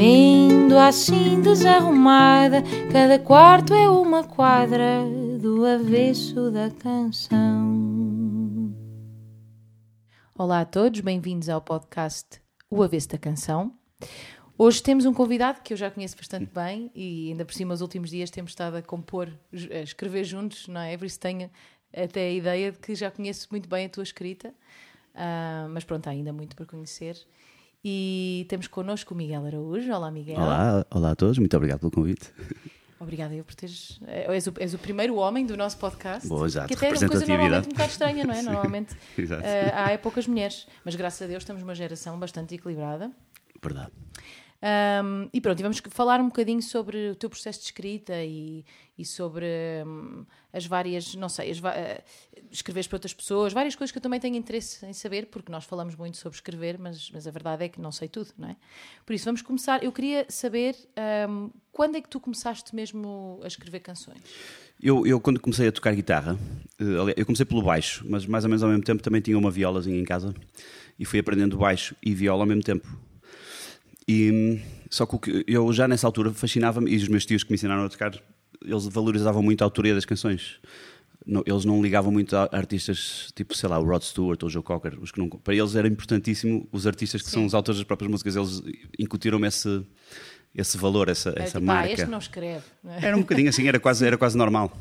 Vendo assim desarrumada, cada quarto é uma quadra do avesso da canção. Olá a todos, bem-vindos ao podcast O Avesso da Canção. Hoje temos um convidado que eu já conheço bastante bem e ainda por cima os últimos dias temos estado a compor, a escrever juntos, não é? Por isso tenho até a ideia de que já conheço muito bem a tua escrita, uh, mas pronto, há ainda muito para conhecer. E temos connosco o Miguel Araújo. Olá, Miguel. Olá, olá a todos, muito obrigado pelo convite. Obrigada eu por teres. Eh, és o, és o primeiro homem do nosso podcast. Boa, exato. Que até é uma coisa normalmente um bocado estranha, não é? Normalmente uh, há é poucas mulheres. Mas graças a Deus estamos uma geração bastante equilibrada. Verdade. Um, e pronto, e vamos falar um bocadinho sobre o teu processo de escrita e, e sobre um, as várias, não sei, as, uh, escreveres para outras pessoas, várias coisas que eu também tenho interesse em saber, porque nós falamos muito sobre escrever, mas, mas a verdade é que não sei tudo, não é? Por isso, vamos começar. Eu queria saber um, quando é que tu começaste mesmo a escrever canções? Eu, eu, quando comecei a tocar guitarra, eh, eu comecei pelo baixo, mas mais ou menos ao mesmo tempo também tinha uma violazinha em casa e fui aprendendo baixo e viola ao mesmo tempo. E, só que eu já nessa altura fascinava-me, e os meus tios que me ensinaram a tocar, eles valorizavam muito a autoria das canções. eles não ligavam muito a artistas tipo, sei lá, o Rod Stewart ou o Joe Cocker. Os que não, para eles era importantíssimo os artistas que Sim. são os autores das próprias músicas, eles incutiram-me esse, esse valor, essa, é, essa tipo, marca. Ah, este não escreve. Não é? Era um bocadinho assim, era quase, era quase normal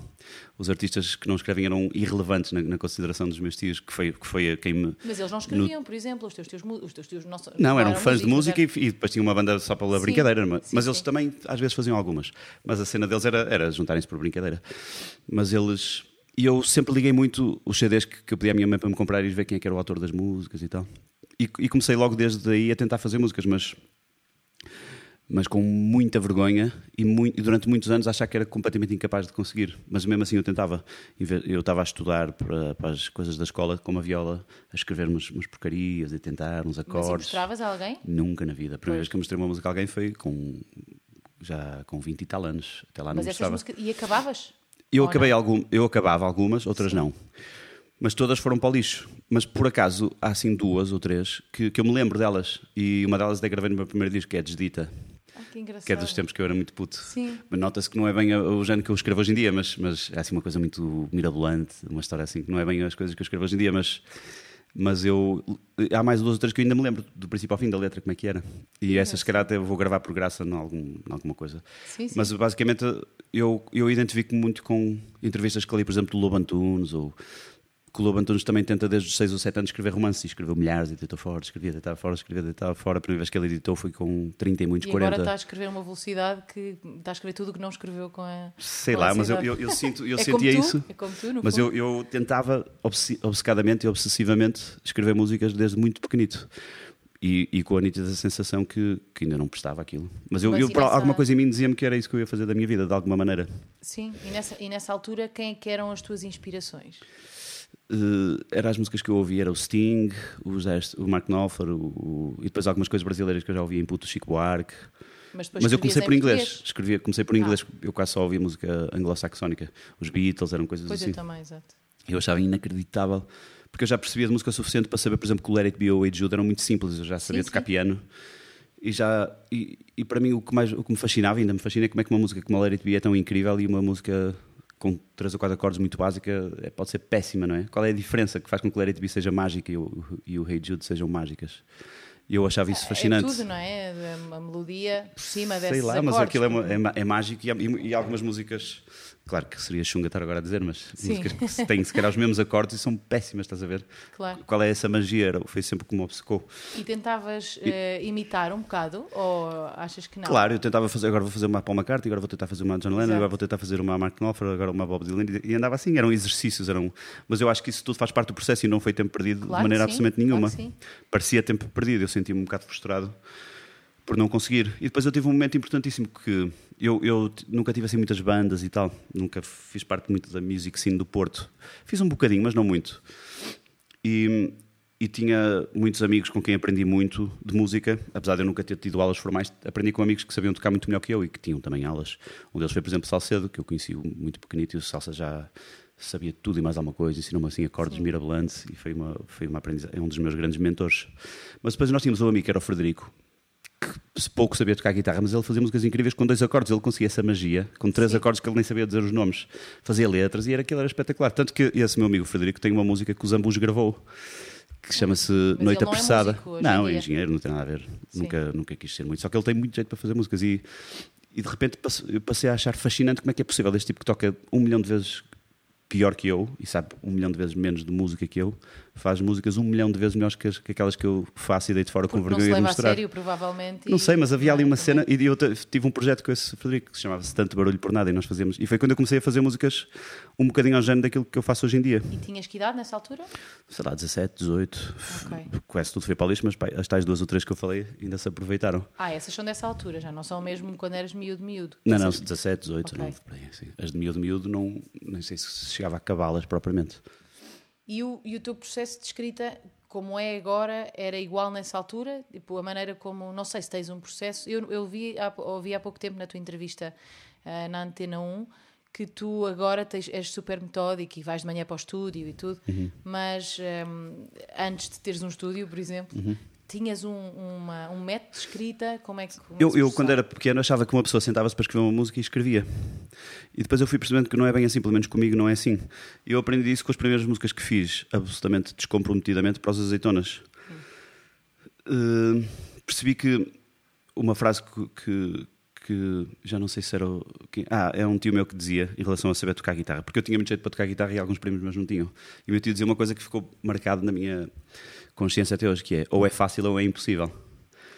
os artistas que não escrevem eram irrelevantes na, na, consideração dos meus tios, que foi, que foi quem me. Mas eles não escreviam, no... por exemplo, os teus tios. Os teus tios não, não, eram fãs de música era... e, e, depois tinham uma banda só pela sim. brincadeira. Mas, sim, mas eles sim. também, às vezes, faziam algumas. Mas a cena deles era, era juntarem-se por brincadeira. Mas eles. E eu sempre liguei muito os CDs que, que eu pedi à minha mãe para me comprar e ver quem é que era o autor das músicas e tal. E, e comecei logo desde aí a tentar fazer músicas, mas mas com muita vergonha e, muito, e, durante muitos anos achar que era completamente incapaz de conseguir. Mas mesmo assim eu tentava. Eu estava a estudar para, para as coisas da escola com uma viola, a escrever umas, umas porcarias e tentar uns acordes. Mas mostravas a alguém? Nunca na vida. A primeira pois. vez que eu mostrei uma música a alguém foi com já com 20 e tal anos. Até lá mas não mostrava. Músicas... E acabavas? Eu, acabei algum... eu acabava algumas, outras Sim. não. Mas todas foram para o lixo. Mas por acaso há assim duas ou três que, que eu me lembro delas. E uma delas até gravei no meu primeiro disco, que é Desdita que engraçado. Que é dos tempos que eu era muito puto. Sim. Nota-se que não é bem o género que eu escrevo hoje em dia, mas, mas é assim uma coisa muito mirabolante, uma história assim que não é bem as coisas que eu escrevo hoje em dia, mas mas eu há mais duas ou três que eu ainda me lembro do princípio ao fim da letra como é que era e sim, essas se calhar até vou gravar por graça em, algum, em alguma coisa sim, sim. mas basicamente eu, eu identifico muito com entrevistas que li por exemplo do Lobo Antunes ou que o Lobo Antunes também tenta desde os 6 ou 7 anos escrever romances, e escreveu milhares, editou fora, escrevia, deitava fora, escrevia, deitava fora. A primeira vez que ele editou foi com 30 e muitos, e 40. agora está a escrever uma velocidade que está a escrever tudo o que não escreveu com a. Sei lá, mas eu, eu, eu, sinto, eu é sentia tu, isso. É como tu, no mas eu, eu, tentava obcecadamente e obsessivamente escrever músicas desde muito pequenito. E, e, com a nítida sensação que, que ainda não prestava aquilo. Mas, eu, eu nessa... alguma coisa em mim dizia-me que era isso que eu ia fazer da minha vida, de alguma maneira. Sim, e nessa, e nessa altura, quem é que eram as tuas inspirações? Uh, eram as músicas que eu ouvia, era o Sting, o, o Mark Knopfler, o, o, e depois algumas coisas brasileiras que eu já ouvia em puto Chico Buarque. Mas, Mas eu comecei por inglês. Escrevia, comecei por ah. inglês, eu quase só ouvia música anglo-saxónica. Os Beatles eram coisas pois assim. Pois eu também, exato. Eu achava inacreditável, porque eu já percebia de música suficiente para saber, por exemplo, que o Let It Be ou Jude eram muito simples, eu já sabia sim, tocar sim. piano. E, já, e, e, para mim o que, mais, o que me fascinava, ainda me fascina, é como é que uma música como a Let It Be é tão incrível e uma música com três ou quatro acordes muito básica é, pode ser péssima, não é? Qual é a diferença que faz com que Let It Be seja mágica e o, e o Hey Jude sejam mágicas? Eu achava isso fascinante. É tudo, não é? A melodia por cima dessas Sei lá, acordes, mas aquilo é, é, é, mágico e, e, e algumas músicas Claro que seria chunga estar agora a dizer, mas músicas que têm se calhar os mesmos acordes e são péssimas, estás a ver? Claro. Qual é essa magia? Foi sempre como obcecou. E tentavas e... uh, imitar um bocado ou achas que não? Claro, eu tentava fazer, agora vou fazer uma Paul McCartney, agora vou tentar fazer uma John Lennon, agora vou tentar fazer uma Mark Knopfler, agora uma Bob Dylan e andava assim, eram exercícios, eram, mas eu acho que isso tudo faz parte do processo e não foi tempo perdido claro de maneira absolutamente nenhuma. Claro Parecia tempo perdido, eu sentia-me um bocado frustrado por não conseguir. E depois eu tive um momento importantíssimo que eu, eu nunca tive assim muitas bandas e tal, nunca fiz parte muito da music scene do Porto. Fiz um bocadinho, mas não muito. E, e tinha muitos amigos com quem aprendi muito de música, apesar de eu nunca ter tido aulas formais, aprendi com amigos que sabiam tocar muito melhor que eu e que tinham também aulas. Um deles foi, por exemplo, Salcedo, que eu conheci muito pequenito e o Salsa já sabia tudo e mais alguma coisa, ensinou-me assim acordes Sim. mirabolantes e foi uma, foi uma aprendizagem, é um dos meus grandes mentores. Mas depois nós tínhamos um amigo que era o Frederico, que pouco sabia tocar guitarra, mas ele fazia músicas incríveis com dois acordes, ele conseguia essa magia, com três Sim. acordes que ele nem sabia dizer os nomes, fazia letras e era aquilo era espetacular. Tanto que esse meu amigo Frederico tem uma música que o Zambus gravou que chama-se Noite Apressada. Não, é, não, é engenheiro, não tem nada a ver. Nunca, nunca quis ser muito. Só que ele tem muito jeito para fazer músicas e, e de repente passei a achar fascinante como é que é possível este tipo que toca um milhão de vezes pior que eu e sabe um milhão de vezes menos de música que eu, faz músicas um milhão de vezes melhores que, que aquelas que eu faço e deito fora Porque com vergonha de mostrar. A sério, provavelmente. Não sei, mas havia ali uma cena e eu tive um projeto com esse Frederico que se chamava-se Tanto Barulho por Nada e nós fazíamos. E foi quando eu comecei a fazer músicas um bocadinho ao género daquilo que eu faço hoje em dia. E tinhas que idade nessa altura? Sei lá, 17, 18. Okay. Quase tudo foi para o lixo, mas pá, as tais duas ou três que eu falei ainda se aproveitaram. Ah, essas são dessa altura, já não são mesmo quando eras miúdo, miúdo. Não, não, 17, 18, okay. 9, assim. As de miúdo, miúdo, não, nem sei se chegava a acabá-las propriamente. E o, e o teu processo de escrita, como é agora, era igual nessa altura? Tipo, a maneira como, não sei se tens um processo. Eu, eu vi, ouvi há pouco tempo na tua entrevista uh, na Antena 1 que tu agora tens, és super metódico e vais de manhã para o estúdio e tudo, uhum. mas um, ehm, antes de teres um estúdio, por exemplo, uhum tinhas um, uma, um método de escrita? Como é que. Como eu, eu, quando era pequeno, achava que uma pessoa sentava-se para escrever uma música e escrevia. E depois eu fui percebendo que não é bem assim, pelo menos comigo não é assim. Eu aprendi isso com as primeiras músicas que fiz, absolutamente descomprometidamente, para os azeitonas. Hum. Uh, percebi que uma frase que, que, que, já não sei se era. O, que, ah, é um tio meu que dizia em relação a saber tocar guitarra, porque eu tinha muito jeito para tocar guitarra e alguns primos meus não tinham. E o meu tio dizia uma coisa que ficou marcado na minha consciência até hoje, que é ou é fácil ou é impossível.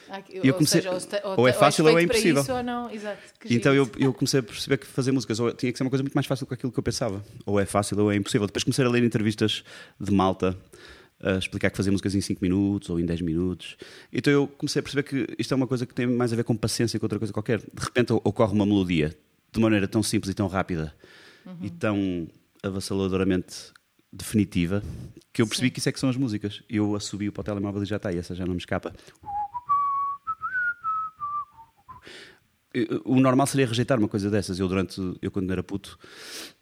Ah, eu comecei, seja, ou, ou, é fácil ou, é impossível. Ou não. Exato, então eu, eu, comecei a perceber que fazer músicas ou, tinha que ser uma coisa muito mais fácil do que aquilo que eu pensava. Ou é fácil ou é impossível. Depois comecei a ler entrevistas de malta a explicar que fazer músicas em 5 minutos ou em 10 minutos. Então eu comecei a perceber que isto é uma coisa que tem mais a ver com paciência que outra coisa qualquer. De repente ocorre uma melodia de maneira tão simples e tão rápida uhum. e tão avassaladoramente definitiva que eu percebi Sim. que isso é que são as músicas. Eu assobi para o telemóvel e já está, e essa já não me escapa. O normal seria rejeitar uma coisa dessas. Eu, durante, eu quando era puto,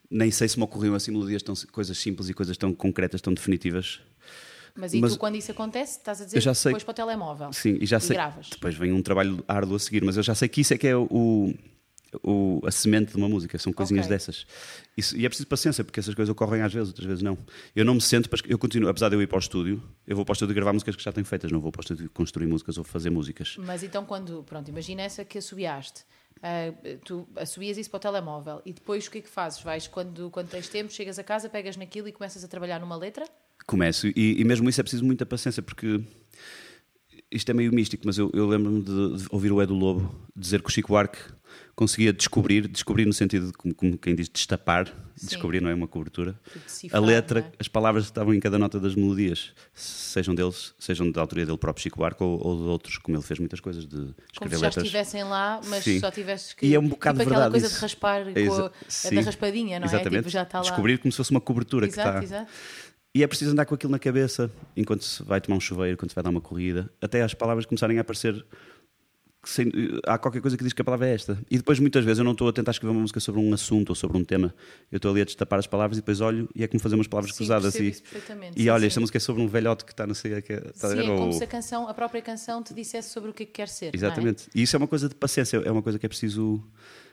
nem sei se me ocorriam assim melodias tão, coisas simples e coisas tão concretas, tão definitivas. Mas e mas, tu, quando isso acontece, estás a dizer já sei, depois para o telemóvel? Sim, e já e sei. Gravas. Depois vem um trabalho árduo a seguir, mas eu já sei que isso é que é o, o, a semente de uma música, são coisinhas okay. dessas. Isso, e é preciso paciência, porque essas coisas ocorrem às vezes, outras vezes não. Eu não me sento, eu continuo, apesar de eu ir para o estúdio, eu vou para o estúdio gravar músicas que já tenho feitas, não vou para o estúdio construir músicas ou fazer músicas. Mas então, quando, pronto, imagina essa que assobiaste. Uh, tu assobias isso para o telemóvel e depois o que é que fazes? Vais quando, quando tens tempo, chegas a casa, pegas naquilo e começas a trabalhar numa letra? Começo, e, e mesmo isso é preciso muita paciência, porque isto é meio místico, mas eu, eu lembro-me de, de, ouvir o Edu Lobo dizer que o Chico Buarque conseguia descobrir, descobrir no sentido de, como, como quem diz, destapar, Sim. descobrir não é uma cobertura, a letra, é? as palavras que estavam em cada nota das melodias, sejam deles, sejam da autoria dele próprio Chico Buarque ou, ou de outros, como ele fez muitas coisas de escrever como se já letras. estivessem lá, mas Sim. só tivesses que... E é um bocado tipo verdade aquela coisa isso. de raspar é, com a, da raspadinha, não é? Exatamente. Tipo, já está lá. Descobrir como se fosse uma cobertura exato, que está... Exato. E é preciso andar com aquilo na cabeça enquanto se vai tomar um chuveiro, quando se vai dar uma corrida, até as palavras começarem a aparecer. Sem, há qualquer coisa que diz que a palavra é esta. E depois, muitas vezes, eu não estou a tentar escrever uma música sobre um assunto ou sobre um tema. Eu estou ali a destapar as palavras e depois olho e é como fazer umas palavras sim, cruzadas. E, e sim, olha, sim. esta música é sobre um velhote que está não sei que está Sim, é como ou... se a, canção, a própria canção te dissesse sobre o que é que quer ser. Exatamente. É? E isso é uma coisa de paciência, é uma coisa que é preciso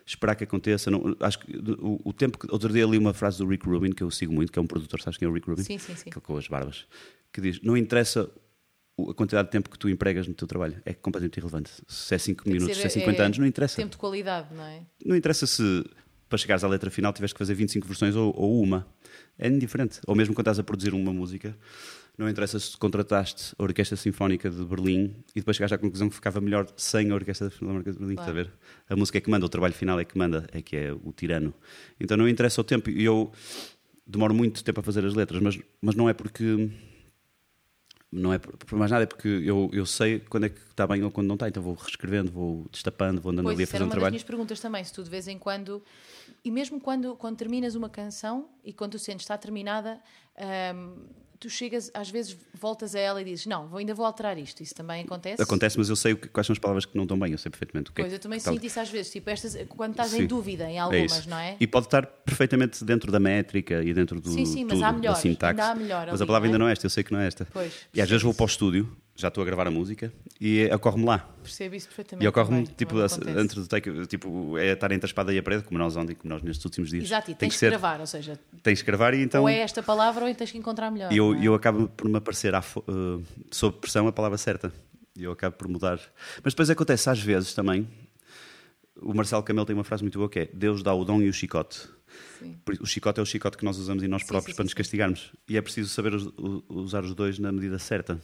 esperar que aconteça. Não, acho que o, o, tempo que. Outro dia li uma frase do Rick Rubin, que eu sigo muito, que é um produtor, sabes quem é o Rick Rubin? Sim, sim, sim. com as barbas. Que diz: Não interessa a quantidade de tempo que tu empregas no teu trabalho, é completamente irrelevante. Se é 5 minutos, se é 50 é, anos, não interessa. Tempo de qualidade, não é? Não interessa se para chegares à letra final tiveste que fazer 25 versões ou, ou uma. É indiferente. Ou mesmo quando estás a produzir uma música não interessa se contrataste a Orquestra Sinfónica de Berlim e depois chegaste à conclusão que ficava melhor sem a Orquestra Sinfónica de Berlim, claro. a ver? A música é que manda, o trabalho final é que manda, é que é o tirano. Então não interessa o tempo. E eu demoro muito tempo a fazer as letras, mas, mas não é porque não é por por mais nada, é porque eu, eu sei quando é que está bem ou quando não está, então vou reescrevendo, vou destapando, vou andando Pois, ali a fazer um uma das trabalho. minhas perguntas também, se tu de vez em quando, e mesmo quando, quando terminas uma canção e quando tu sentes que está terminada, hum, tu chegas, às vezes voltas a ela e dizes, não, vou, ainda vou alterar isto, isso também acontece? Acontece, mas eu sei o que- quais são as palavras que não estão bem, eu sei perfeitamente o que é Pois, eu também sinto isso às vezes, tipo, estas, quando estás Sim. em dúvida em É algumas, isso. não é? E pode estar perfeitamente dentro da métrica e dentro do Sim, sim, mas tudo, há da melhores, sintaxe. há melhor mas a ali, palavra não é? ainda não é esta, eu sei que não é esta. Pois, e às vezes vou para o estúdio, já estou a gravar a música e ocorre-me lá. Percebo isso perfeitamente. E ocorre-me, tipo, antes do take, tipo, é estar entre a espada e a parede, como nós ontem, como nós nestes últimos dias. Exato, e tens que ser, gravar, ou seja, tens que gravar e então. ou é esta palavra ou tens que encontrar melhor. E eu, é? eu acabo por me aparecer à eh, sob pressão a palavra certa. E eu acabo por mudar. Mas depois acontece às vezes também. O Marcelo Camelo tem uma frase muito boa que é: Deus dá o dom e o chicote. Sim. O chicote é o chicote que nós usamos em nós próprios sim, para sim, nos sim. castigarmos. E é preciso saber usar os dois na medida certa.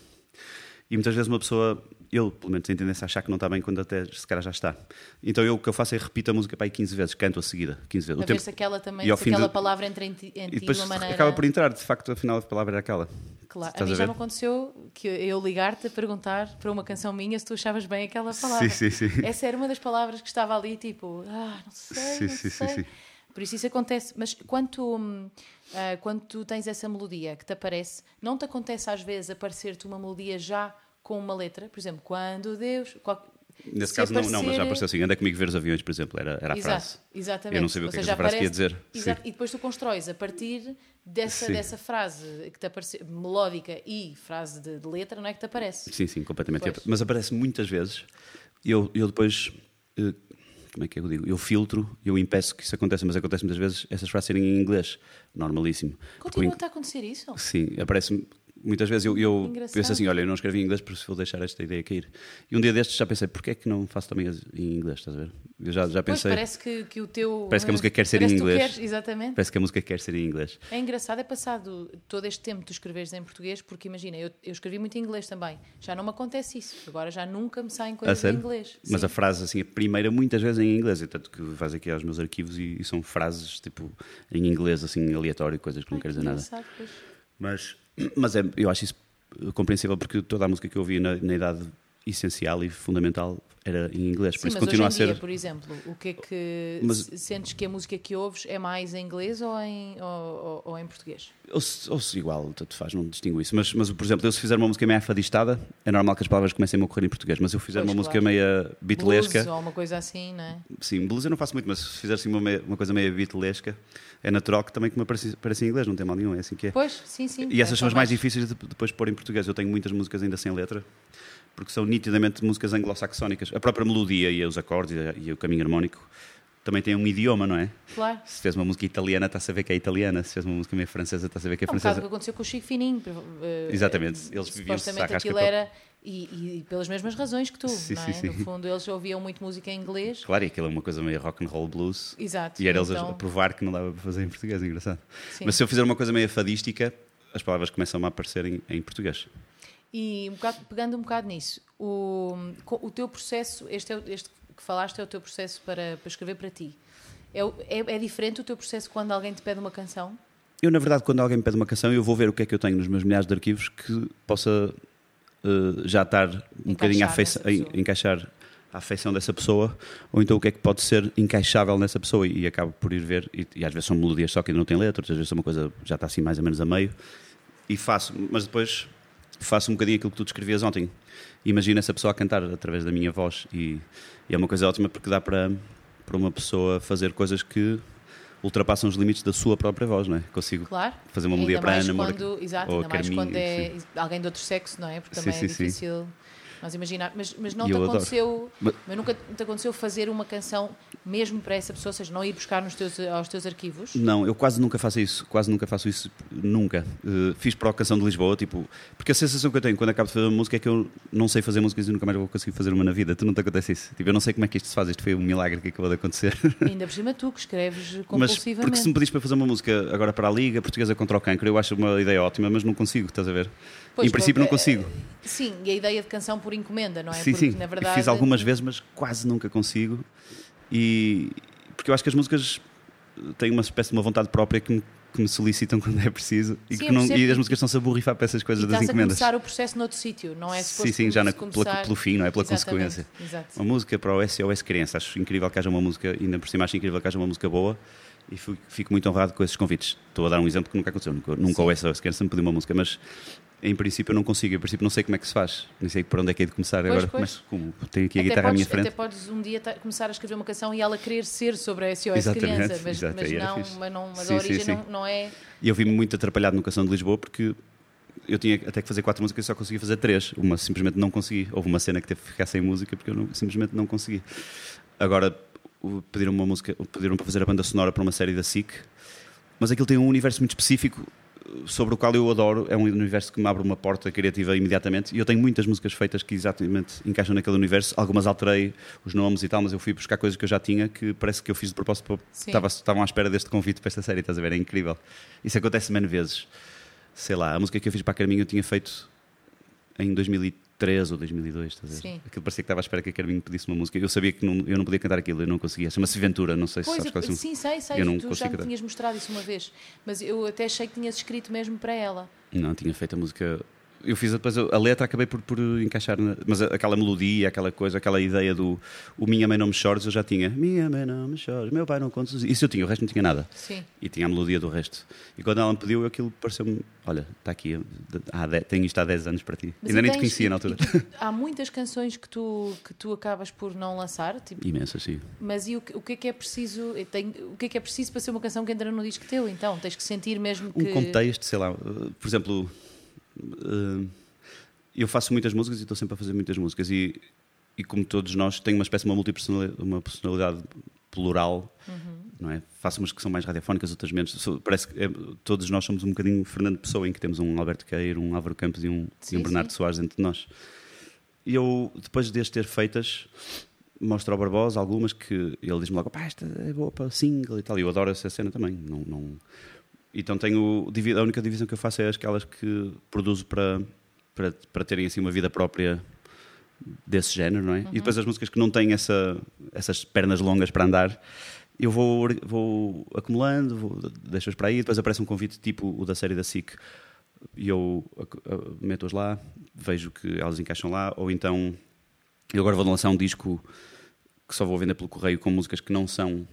E muitas vezes uma pessoa, eu pelo menos tenho tendência a achar que não está bem quando até se calhar já está. Então eu o que eu faço é repito a música para aí 15 vezes, canto a seguida, 15 vezes. A O ver tempo- se aquela também, e ao se fim aquela de- palavra entra em ti, em E de depois uma maneira. acaba por entrar, de facto, afinal a palavra era aquela. Claro, a mim a já me aconteceu que eu ligar-te a perguntar para uma canção minha se tu achavas bem aquela palavra. Sim, sim, sim. Essa era uma das palavras que estava ali, tipo, ah, não sei, Sim, não sim, sim, sei. sim. Por isso isso acontece. Mas quando tu, hum, ah, quando tu tens essa melodia que te aparece, não te acontece às vezes aparecer-te uma melodia já com uma letra? Por exemplo, quando Deus. qual- Nesse se caso não, não, mas já aparecer- apareceu assim, anda comigo ver os aviões, por exemplo, era, era a Exato, frase. Exatamente. Eu não sabia o Ou que é que seja, essa frase queria aparece- dizer. Exato, Sim. E depois tu constróis a partir dessa, Sim. dessa frase que te aparece, melódica e frase de, de letra, não é que te aparece? Sim, sim, completamente. Pois. Mas aparece muitas vezes. Eu, eu depois. Como é que eu digo? Eu filtro, eu impeço que isso aconteça, mas acontece muitas vezes essas frases serem em inglês, normalíssimo. Porque Continua a acontecer isso? Sim, aparece muitas vezes. Eu, eu Engraçado. penso assim: olha, eu não escrevi em inglês, por isso vou deixar esta ideia cair. E um dia destes já pensei: porquê é que não faço também em inglês? Estás a ver? Eu já, já Pois pensei. parece que, que o teu. Parece que a música quer ser em inglês. queres- exatamente. Parece que a música quer ser em inglês. É engraçado, é passado todo este tempo tu escreveres em português, porque imagina, eu, eu escrevi muito em inglês também. Já não me acontece isso. Agora já nunca me saem coisas em inglês. Mas Sim. a frase, assim, a primeira, muitas vezes em inglês. E tanto que vais aqui aos meus arquivos e, e são frases, tipo, em inglês, assim, aleatório, coisas que não Ai, quer que dizer nada. engraçado, pois. Mas, mas é, eu acho isso compreensível porque toda a música que eu ouvi na, na idade essencial e fundamental era em inglês. Por Sim, isso mas continua a ser. dia, por exemplo, o que é que Mas- se- sentes que a música que ouves é mais em inglês ou em, ou, ou- ou em português? Ou se, ou se igual, tanto faz, não distingo isso. Mas, mas, por exemplo, eu se fizer uma música meio afadistada, é normal que as palavras comecem a ocorrer em português. Mas se eu fizer Pois, uma música claro. meia beatlesca, Blues ou uma coisa assim, não é? sim, blues eu não faço muito, mas se fizer assim uma, meia- uma coisa meio beatlesca, é natural que também que me apareça, apareça em inglês, não tem mal nenhum, é assim que é. Pois, sim, sim. E essas É são as mais difíceis de depois pôr em português. Eu tenho muitas músicas ainda sem letra, porque são nitidamente músicas anglo-saxónicas. A própria melodia e os acordes e, o caminho harmónico também têm um idioma, não é? Claro. Se fez uma música italiana, está a saber que é italiana. Se fez uma música meio francesa, está a saber que é É um bocado o francesa. que aconteceu com o Chico Fininho. eh, Exatamente. eh, Eles viviam Supostamente aquilo para- era. E, e pelas mesmas razões que tu, Sim, não sim, é? sim. No fundo, eles ouviam muito música em inglês. Claro, e aquilo é uma coisa meio rock and roll blues. Exato. E era eles a- então, provar que não dava para fazer em português, engraçado. Sim. Mas se eu fizer uma coisa meio fadística, as palavras começam a aparecer em, em português. E um bocado- pegando um bocado nisso, o, o teu processo, este, é, este que falaste é o teu processo para, para escrever para ti. É, é, é diferente o teu processo quando alguém te pede uma canção? Eu, na verdade, quando alguém me pede uma canção, eu vou ver o que é que eu tenho nos meus milhares de arquivos que possa eh, já estar um bocadinho a Encaixar a afeição dessa pessoa, ou então o que é que pode ser encaixável nessa pessoa e, e acabo por ir ver, e, e às vezes são melodias só que ainda não tem letra, outras vezes é uma coisa já está assim mais ou menos a meio, e faço, mas depois faço um bocadinho aquilo que tu descrevias ontem. Imagina essa pessoa a cantar através da minha voz e, e é uma coisa ótima porque dá para, para uma pessoa fazer coisas que ultrapassam os limites da sua própria voz, não é? Consigo Claro. fazer uma melodia para a Ana Moura Exato, ou ainda mais Carminho, quando é alguém de outro sexo, não é? Porque Sim, também sim, é sim. Nós imaginar. Mas, mas não te aconteceu, Mas- mas nunca te aconteceu fazer uma canção mesmo para essa pessoa, ou seja, não ir buscar nos teus, aos teus arquivos? Não, eu quase nunca faço isso, quase nunca faço isso, nunca. Uh, fiz para a Canção de Lisboa, tipo, porque a sensação que eu tenho quando acabo de fazer uma música é que eu não sei fazer músicas e nunca mais vou conseguir fazer uma na vida. Tu não te acontece isso? Tipo, eu não sei como é que isto se faz, isto foi um milagre que acabou de acontecer. Ainda por cima tu que escreves mas compulsivamente. porque se me pedis para fazer uma música agora para a Liga Portuguesa contra o Cancro, eu acho uma ideia ótima, mas não consigo, estás a ver? Pois, em princípio não porque, consigo. Sim, e a ideia de canção por encomenda, não é? sim, Porque sim, na verdade. fiz algumas vezes, mas quase nunca consigo. E porque eu acho que as músicas têm uma espécie de uma vontade própria que me que me solicitam quando é preciso e, Sim, que não, e as músicas estão-se a borrifar para essas coisas E das encomendas. começar o processo noutro sítio, não é Sim, sim, já na, se pela- começar- pelo fim, não é? Pela Exatamente, consequência. Exato. Uma música para o SOS Criança. Acho incrível que haja uma música, ainda por cima acho incrível que haja uma música boa e fico, fico muito honrado com esses convites. Estou a dar um exemplo que nunca aconteceu. Nunca, nunca o SOS Criança me pediu uma música, mas em princípio eu não consigo. Em princípio não sei como é que se faz. Nem sei por onde é que é de começar Pois, agora. pois. Mas como tenho aqui a Até guitarra à podes, minha frente. até podes um dia começar a escrever uma canção e ela querer ser sobre a SOS Exatamente, criança, mas, exato, mas não, mas, não, mas Sim, a sim, origem sim. Não, não é. E eu vi-me muito atrapalhado no Canção de Lisboa porque eu tinha até que fazer quatro músicas e só conseguia fazer três. Uma simplesmente não consegui. Houve uma cena que teve que ficar sem música porque eu não- simplesmente não consegui. Agora pediram uma música, pediram para fazer a banda sonora para uma série da SIC, mas aquilo tem um universo muito específico sobre o qual eu adoro. É um universo que me abre uma porta criativa imediatamente. E eu tenho muitas músicas feitas que exatamente encaixam naquele universo. Algumas alterei os nomes e tal, mas eu fui buscar coisas que eu já tinha que parece que eu fiz de propósito. Estava, estavam à espera deste convite para esta série, estás a ver? É incrível. Isso acontece menos vezes. Sei lá, a música que eu fiz para a Carminho eu tinha feito em 2003 ou 2002, estás a ver? Sim. Aquilo parecia que estava à espera que a Carminho pedisse uma música. Eu sabia que não- eu não podia cantar aquilo, eu não conseguia. Chama-se Ventura, não sei se Pois, sabes qual é sim, sei, sei. Eu não tu já me cantar. tinhas mostrado isso uma vez, mas eu até achei que tinhas escrito mesmo para ela. Não, tinha feito a música. Eu fiz depois a letra, acabei por, por encaixar, na- mas aquela melodia, aquela coisa, aquela ideia do o Minha Mãe Não Me Chores, eu já tinha. Minha Mãe Não Me Chores, meu pai não conta. Isso eu tinha, o resto não tinha nada. Sim. E tinha a melodia do resto. E quando ela me pediu, aquilo pareceu-me: olha, está aqui, há de- tenho isto há 10 anos para ti. Mas Ainda nem te conhecia na altura. tu- há muitas canções que tu, que tu acabas por não lançar, tipo, Imensa, sim. mas e o, que- o que é que é preciso? eu tenho- o que é que é preciso para ser uma canção que entra no disco teu? Então, tens que sentir mesmo que. um contexto, sei lá, uh, por exemplo, uh, eu faço muitas músicas e estou sempre a fazer muitas músicas e, e como todos nós tenho uma espécie de uma multipersonalidade, uma personalidade plural, não é? Faço umas que são mais radiofónicas, outras menos. Parece que é, todos nós somos um bocadinho Fernando Pessoa, em que temos um Alberto Queiro, um Álvaro Campos e um, e Sim, um Bernardo sim. Soares entre nós. E eu, depois de as ter feitas, mostro ao Barbosa algumas que ele diz-me logo, pá, esta é boa para single e tal. E eu adoro essa cena também. Não, não... Então tenho, a única divisão que eu faço é aquelas que produzo para, para, para terem assim uma vida própria desse género, não é? E depois as músicas que não têm essa, essas pernas longas para andar, eu vou, vou acumulando, vou, deixo-as para aí, depois aparece um convite tipo o da série da SIC e eu meto-as lá, vejo que elas encaixam lá, ou então eu agora vou lançar um disco que só vou vender pelo correio com músicas que não são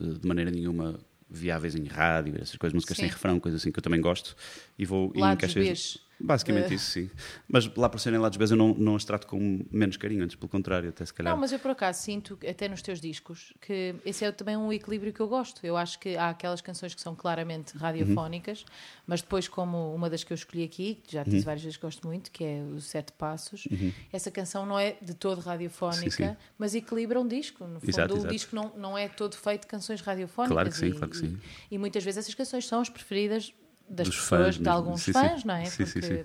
eh, de maneira nenhuma viáveis em rádio, essas coisas, músicas Sim. sem refrão, coisas assim que eu também gosto, e vou e Lados encaixei- Bs. Basicamente Eh. isso, sim. Mas lá por serem lados Bs eu não, não as trato com menos carinho, antes pelo contrário, até se calhar. Não, mas eu por acaso sinto, até nos teus discos, que esse é também um equilíbrio que eu gosto. Eu acho que há aquelas canções que são claramente radiofónicas, mas depois, como uma das que eu escolhi aqui, que já Uhum. disse várias vezes que gosto muito, que é os Sete Passos, essa canção não é de todo radiofónica, Sim, sim. mas equilibra um disco. No fundo, Exato, o exato. disco não, não é todo feito de canções radiofónicas. Claro que sim, e, claro que sim. E, e muitas vezes essas canções são as preferidas das Dos pessoas, fãs de alguns Sim, sim. fãs, não é? Sim, sim, Porque sim.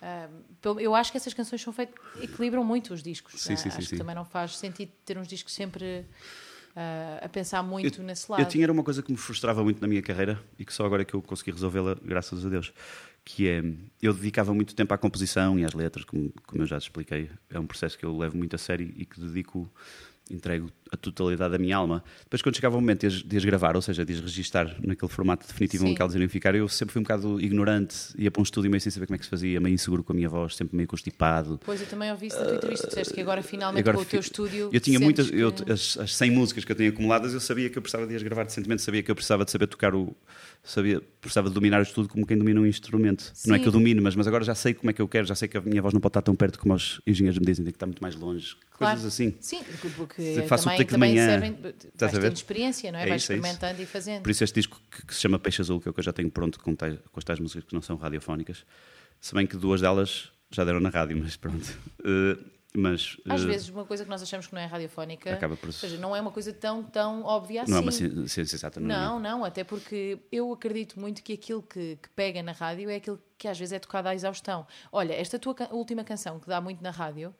ah, pelo- eu acho que essas canções são feitas, equilibram muito os discos. Sim, ah, sim, sim, acho sim. que também não faz sentido ter uns discos sempre ah, a pensar muito nesse lado. Eu tinha era uma coisa que me frustrava muito na minha carreira e que só agora é que eu consegui resolvê-la, graças a Deus. Que é, eu dedicava muito tempo à composição e às letras, como, como eu já te expliquei. É um processo que eu levo muito a sério e que dedico, entrego a totalidade da minha alma. Depois, quando chegava o momento de as, gravar, ou seja, de as registar naquele formato definitivo Sim. em que elas iriam ficar, eu sempre fui um bocado ignorante, ia para um estúdio meio sem saber como é que se fazia, meio inseguro com a minha voz, sempre meio constipado. Pois eu também ouvi isso na tua entrevista, disseste que agora finalmente Agora com o teu estúdio. Eu tinha muitas, que- eu, as, as 100 músicas que eu tinha acumuladas, eu sabia que eu precisava de as gravar decentemente, sabia que eu precisava de saber tocar o. Sabia, precisava de dominar o estudo como quem domina um instrumento. Não é Sim. que eu domine, mas, mas agora já sei como é que eu quero, já sei que a minha voz não pode estar tão perto como os engenheiros me dizem, tem que estar muito mais longe. Claro. Coisas assim. Sim, porque faço take de manhã, servem. Vais tendo experiência, não é? É vais isso, é experimentando e fazendo. Por isso este disco que, que se chama Peixe Azul, que é o que eu já tenho pronto com, tais, com as tais músicas que não são radiofónicas, se bem que duas delas já deram na rádio, mas pronto. Eh, mas Às eh, vezes, uma coisa que nós achamos que não é radiofónica, Acaba por- ou seja, não é uma coisa tão, tão óbvia assim. não é uma ci- ciência exata, não, é? Não, não, até porque eu acredito muito que aquilo que, que pega na rádio é aquilo que às vezes é tocado à exaustão. Olha, esta tua última canção que dá muito na rádio,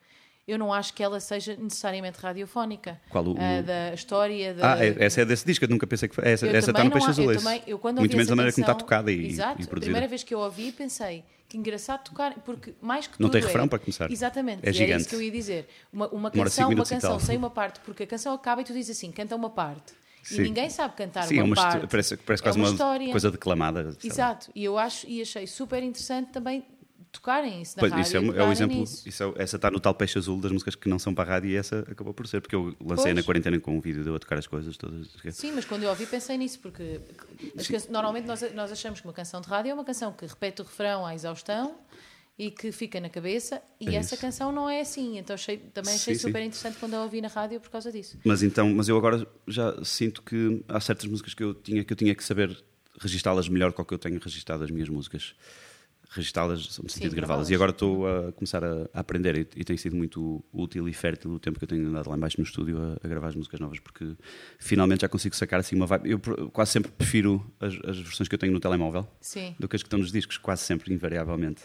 eu não acho que ela seja necessariamente radiofónica. Qual o- Ah, o- da história da. Ah, é- essa é desse disco, eu nunca pensei que foi. Essa, Eu essa está no Peixe não- Azul. eu também- eu quando Muito menos da maneira como está tocada e, Exato, e a produzida. primeira vez que eu ouvi pensei que engraçado tocar, porque mais que Não tudo tem refrão é- para começar. Exatamente, É e era gigante. isso que eu ia dizer. Uma, uma canção, uma canção sem uma parte, porque a canção acaba e tu dizes assim, canta uma parte. E ninguém sabe cantar Sim, é uma, uma, parte. parece, parece É quase uma uma, história. coisa declamada. lá. Exato, e eu acho e achei super interessante também tocarem isso na Pois, rádio. isso é, um- é o exemplo. Isso é- essa está no tal peixe azul das músicas que não são para a rádio e essa acabou por ser, porque eu lancei Pois. na quarentena com um vídeo de eu a tocar as coisas todas. Sim, mas quando eu ouvi pensei nisso, porque normalmente nós, nós achamos que uma canção de rádio é uma canção que repete o refrão à exaustão e que fica na cabeça, e É essa canção não é assim. Então achei, também achei Sim, sim. super interessante quando a ouvi na rádio por causa disso. Mas então, mas eu agora já sinto que há certas músicas que eu tinha que eu tinha que saber registá-las melhor do que eu tenho registado as minhas músicas. Registá-las no sentido de gravá-las. E agora estou a começar a, a aprender e, e tem sido muito útil e fértil o tempo que eu tenho andado lá embaixo no estúdio a, a gravar as músicas novas, porque finalmente já consigo sacar assim uma vibe. Eu quase sempre prefiro as, as versões que eu tenho no telemóvel Sim. do que as que estão nos discos, quase sempre, invariavelmente.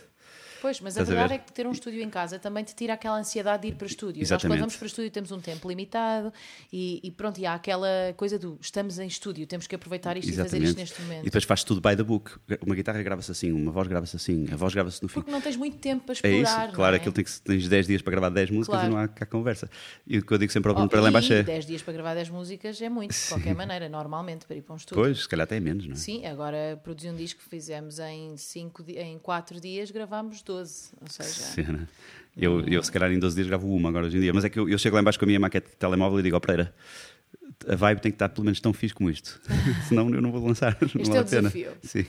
Pois, mas a Estás a verdade ver? é que ter um estúdio em casa também te tira aquela ansiedade de ir para o estúdio. Nós Exatamente. quando vamos para o estúdio temos um tempo limitado e, e pronto, e há aquela coisa do estamos em estúdio, temos que aproveitar isto e fazer isto neste E momento. depois faz tudo by the book. Uma guitarra grava-se assim, uma voz grava-se assim, a voz grava-se no fim. Porque não tens muito tempo para É explorar. isso, claro, é? aquilo tem que, tens 10 dias para gravar 10 músicas Claro. e não há cá conversa. E o que eu digo sempre ao Oh, para lá embaixo e é. 10 dias para gravar 10 músicas é muito, de qualquer maneira, normalmente, para ir para um estúdio. Pois, se calhar até é menos, não é? Sim, agora produzir um disco que fizemos em, cinco, di- em 4 dias, gravámos 12. Ou seja, Sim, né? eu, eu, se calhar, em 12 dias gravo uma agora hoje em dia. Mas é que eu, eu chego lá embaixo com a minha maquete de telemóvel e digo, ó Pereira, a vibe tem que estar pelo menos tão fixe como isto. Senão eu não vou lançar. não Este vale é o a pena. desafio. Sim,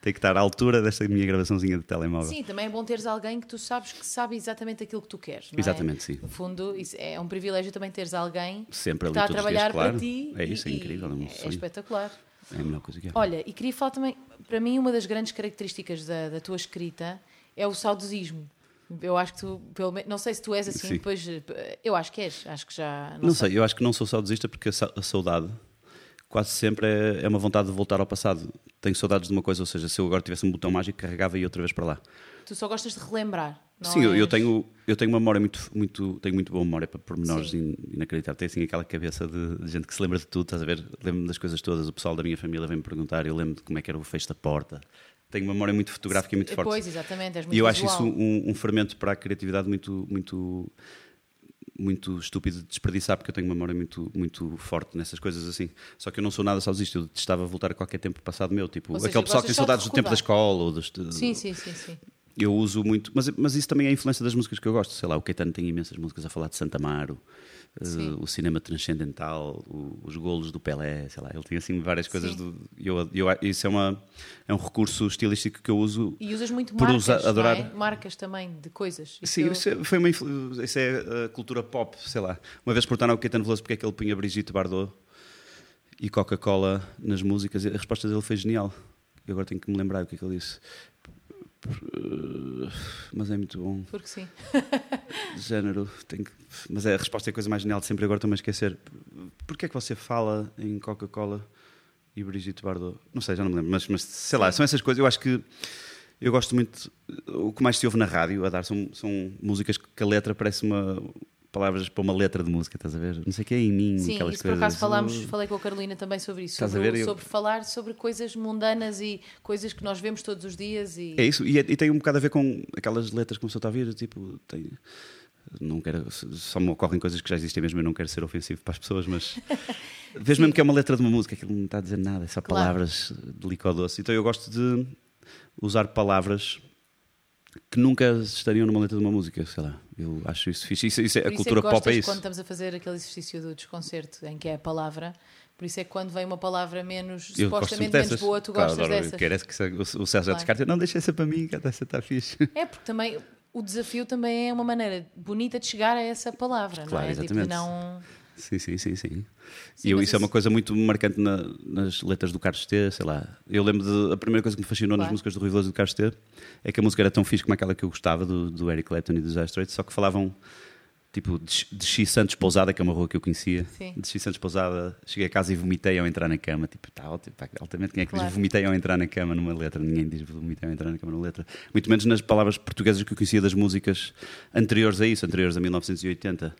tem que estar à altura desta minha gravaçãozinha de telemóvel. Sim, também é bom teres alguém que tu sabes que sabe exatamente aquilo que tu queres. não é? Exatamente, sim. No fundo, isso é um privilégio também teres alguém Sempre que está a trabalhar dias, claro. para ti. É isso, é incrível, é um é espetacular. É a melhor coisa que é. Olha, e queria falar também, para mim, uma das grandes características da, da tua escrita é o saudosismo. Eu acho que tu, pelo menos, não sei se tu és assim, Sim. depois eu acho que és, acho que já Não sei, eu acho que não sou saudosista porque a sa- a saudade quase sempre é, é uma vontade de voltar ao passado. Tenho saudades de uma coisa, ou seja, se eu agora tivesse um botão mágico, carregava e ia outra vez para lá. Tu só gostas de relembrar. Não Sim, eu, eu és- tenho, eu tenho uma memória muito, muito, tenho muito boa memória para pormenores in, inacreditáveis. Tenho assim aquela cabeça de, de gente que se lembra de tudo, estás a ver? Lembro-me das coisas todas. O pessoal da minha família vem-me perguntar, eu lembro de como é que era o fecho da porta. Tenho uma memória muito fotográfica e muito forte. Pois, exatamente, és muito E eu acho visual. isso um, um fermento para a criatividade muito, muito, muito estúpido de desperdiçar, porque eu tenho uma memória muito, muito forte nessas coisas assim. Só que eu não sou nada saudosista, eu detestava voltar a qualquer tempo passado meu. Tipo, Ou seja, aquele pessoal que tem saudades do tempo da escola. Ou dos, Sim, sim, sim, sim. Eu uso muito, mas, mas isso também é a influência das músicas que eu gosto. Sei lá, o Caetano tem imensas músicas a falar de Santa Amaro. Eh, Sim. o cinema transcendental, o- os golos do Pelé, sei lá, ele tinha assim várias coisas Sim. do. Eu, eu, isso é, uma, é um recurso estilístico que eu uso E usas muito Por marcas, usar- adorar- é? Marcas também de coisas. Isso Sim, eu- isso é, foi uma, isso é a cultura pop, sei lá. Uma vez perguntaram ao Caetano Veloso porque é que ele punha Brigitte Bardot e Coca-Cola nas músicas a resposta dele foi genial. Eu agora tenho que me lembrar o que é que ele disse. Mas é muito bom. Porque sim. Género, tenho que- mas é, a resposta é a coisa mais genial de sempre. Agora estou-me a esquecer. Porquê é que você fala em Coca-Cola e Brigitte Bardot? Não sei, já não me lembro. Mas, mas sei lá, são essas coisas. Eu acho que eu gosto muito. O que mais se ouve na rádio a dar são, são músicas que a letra parece uma. Palavras para uma letra de música, estás a ver? Não sei o que é em mim, Sim, aquelas isso por coisas. acaso falámos, falei com a Carolina também sobre isso, Estás a sobre, ver? Eu- sobre falar sobre coisas mundanas e coisas que nós vemos todos os dias e É isso, e, é- e tem um bocado a ver com aquelas letras que começou a ouvir, tipo, tem, não quero, só me ocorrem coisas que já existem mesmo, eu não quero ser ofensivo para as pessoas, mas vês mesmo que é uma letra de uma música, aquilo não está a dizer nada, é só Claro. palavras de licor doce. Então eu gosto de usar palavras que nunca estariam numa letra de uma música, sei lá, eu acho isso fixe. Isso, isso é, a isso cultura é pop é isso. quando estamos a fazer aquele exercício do desconcerto em que é a palavra, por isso é que quando vem uma palavra menos, Eu supostamente menos dessas. boa, tu Claro, gostas adoro. dessas. Quero esse que o o César Claro. descarta, não, deixa essa para mim, que essa está fixe. É porque também o desafio também é uma maneira bonita de chegar a essa palavra, Claro, não é? Tipo, exatamente. não... Sim, sim, sim, sim. Sim, e eu, isso é uma coisa muito marcante na- nas letras do Carlos T, sei lá. Eu lembro de a primeira coisa que me fascinou nas Claro. músicas do Rui Veloso e do Carlos T é que a música era tão fixe como aquela que eu gostava do, do Eric Clapton e dos Straits, só que falavam tipo de, X Santos Pousada, que é uma rua que eu conhecia. Sim. De X Santos Pousada, cheguei a casa e vomitei ao entrar na cama. Tipo, tá, altamente. Quem é que Claro. diz vomitei ao entrar na cama numa letra? Ninguém diz vomitei ao entrar na cama numa letra. Muito menos nas palavras portuguesas que eu conhecia das músicas anteriores a isso, anteriores a 1980.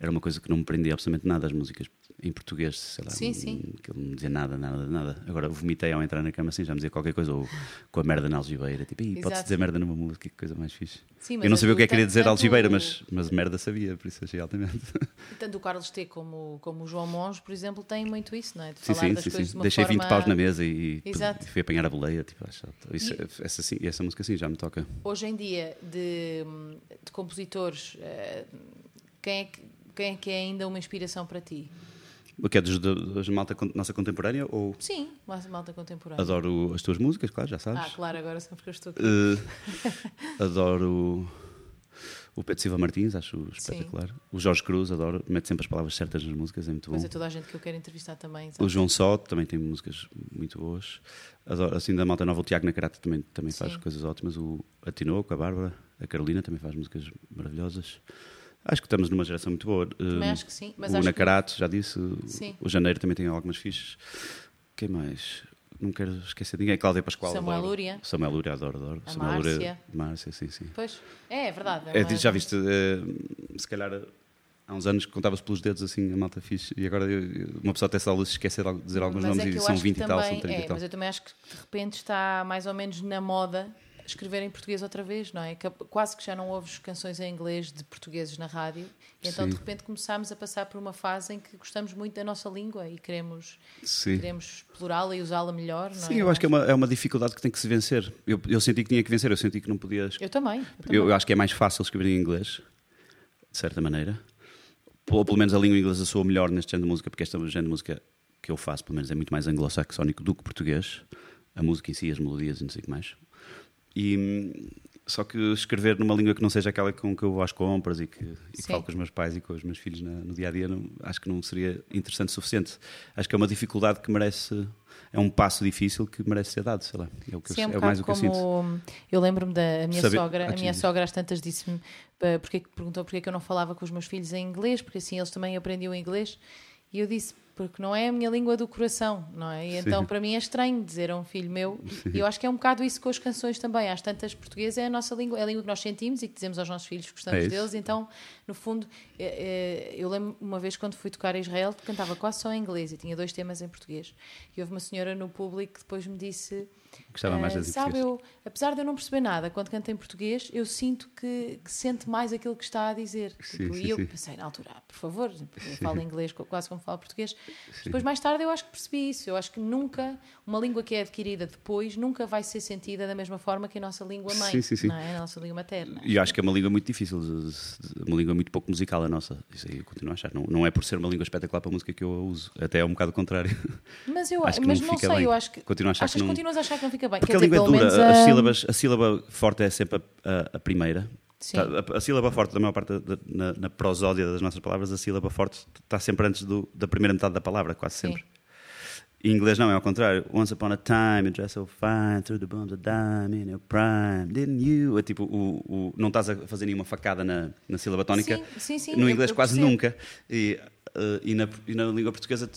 Era uma coisa que não me prendia absolutamente nada as músicas em português, sei lá, Sim, sim. que ele não me dizia nada, nada, nada. Agora vomitei ao entrar na cama assim, já me dizia qualquer coisa, ou com a merda na algibeira, tipo, "Ih, pode-se dizer merda numa música, que coisa mais fixe. Sim, Eu não é sabia o que é que queria dizer algibeira, mas, mas merda sabia, por isso achei altamente. Tanto o Carlos T como, como o João Monge, por exemplo, têm muito isso, não é? De Sim, falar sim, das sim, coisas sim. de uma Deixei forma... 20 paus na mesa e, e fui apanhar a boleia, tipo, acho, isso, essa, sim, essa música sim já me toca. Hoje em dia, de, de compositores, eh, quem é, que, quem é que é ainda uma inspiração para ti? O que é dos, dos malta nossa contemporânea ou Sim, malta contemporânea. adoro as tuas músicas, claro, já sabes. Ah, claro, agora sempre que eu estou aqui. Eh, adoro o Pedro Silva Martins, acho espetacular. O Jorge Cruz, adoro, mete sempre as palavras certas nas músicas, é muito bom. Pois é toda a gente que eu quero entrevistar também. exato. O João Só também tem músicas muito boas. Adoro, assim, da malta nova, o Tiago Nacarata também, também faz Sim. coisas ótimas. O a Tinoco, a Bárbara, a Carolina também faz músicas maravilhosas. Acho que estamos numa geração muito boa. Também Eh, acho que sim, mas o acho que- já disse. o- Sim. O Janeiro também tem algumas fichas. Quem mais? Não quero esquecer ninguém. Cláudia Pascoal. Samuel adoro. Lúria. Samuel Lúria, adoro, adoro. A Samuel Lúria- Márcia. Márcia, sim, sim. Pois, é, é verdade. É, uma- já viste, eh, se calhar há uns anos contava-se pelos dedos assim a malta fixe e agora uma pessoa até se se esquecer de dizer alguns Mas nomes é e são acho que 20 e tal, são também- 30 é, e tal. Mas eu também acho que de repente está mais ou menos na moda escrever em português outra vez, não é? Quase que já não ouves canções em inglês de portugueses na rádio. Então Sim. de repente começámos a passar por uma fase em que gostamos muito da nossa língua e queremos, Sim. queremos explorá-la e usá-la melhor, não Sim, é? eu acho que é uma, é uma dificuldade que tem que se vencer. Eu, eu senti que tinha que vencer, eu senti que não podia. Eu também. Eu também. Eu, eu acho que é mais fácil escrever em inglês, de certa maneira. Ou pelo menos a língua inglesa soa melhor neste género de música, porque este género de música que eu faço, pelo menos, é muito mais anglo-saxónico do que português. A música em si, as melodias e não sei o que mais. E, só que escrever numa língua que não seja aquela com que eu vou às compras e que, e que falo com os meus pais e com os meus filhos na- no dia a dia, não- acho que não seria interessante o suficiente. Acho que é uma dificuldade que merece. É um passo difícil que merece ser dado, sei lá. É, o que eu- Sim, é um é mais o que eu sinto. eu lembro-me da minha Saber- sogra, a minha sogra às tantas disse-me porque perguntou porque é que eu não falava com os meus filhos em inglês, porque assim eles também aprendiam inglês. E eu disse porque não é a minha língua do coração, não é? E então Sim. para mim é estranho dizer a um filho meu. E eu acho que é um bocado isso com as canções também. Às tantas português é a nossa língua, é a língua que nós sentimos e que dizemos aos nossos filhos que gostamos É deles. Então, no fundo, eh, eh, eu lembro uma vez quando fui tocar a Israel, cantava quase só em inglês e tinha dois temas em português. E houve uma senhora no público que depois me disse Gostava mais das em sabe, eu, apesar de eu não perceber nada, quando canto em português, eu sinto que, que sente mais aquilo que está a dizer. Sim, Tipo, sim, e eu sim. pensei, na altura, ah, por favor, eu falo inglês quase como falo português. Depois, mais tarde, eu acho que percebi isso. Eu acho que nunca, uma língua que é adquirida depois, nunca vai ser sentida da mesma forma que a nossa língua mãe, Sim, sim, sim. Não é? a nossa língua materna. E eu acho que é uma língua muito difícil, uma língua muito pouco musical a nossa. Isso aí eu continuo a achar. Não, não é por ser uma língua espetacular para a música que eu a uso, até é um bocado o contrário. Mas eu Acho que mas não não, sei, bem. eu acho que. Continuo a achar achas que não- continuas a achar que não fica bem. Porque Quer a dizer, língua é pelo dura, menos a- sílabas, a sílaba forte é sempre a, a- a primeira. Sim. Tá, a, a sílaba forte, da maior parte da, na, na prosódia das nossas palavras, a sílaba forte está sempre antes do- da primeira metade da palavra, quase Sim. sempre. Em inglês não, é ao contrário. Once upon a time you dressed so fine, through the bones of dime in your prime, didn't you? É tipo, o, o- não estás a fazer nenhuma facada na, na sílaba tónica. Sim, sim, sim, no inglês quase nunca. E, eh, e, na, e na língua portuguesa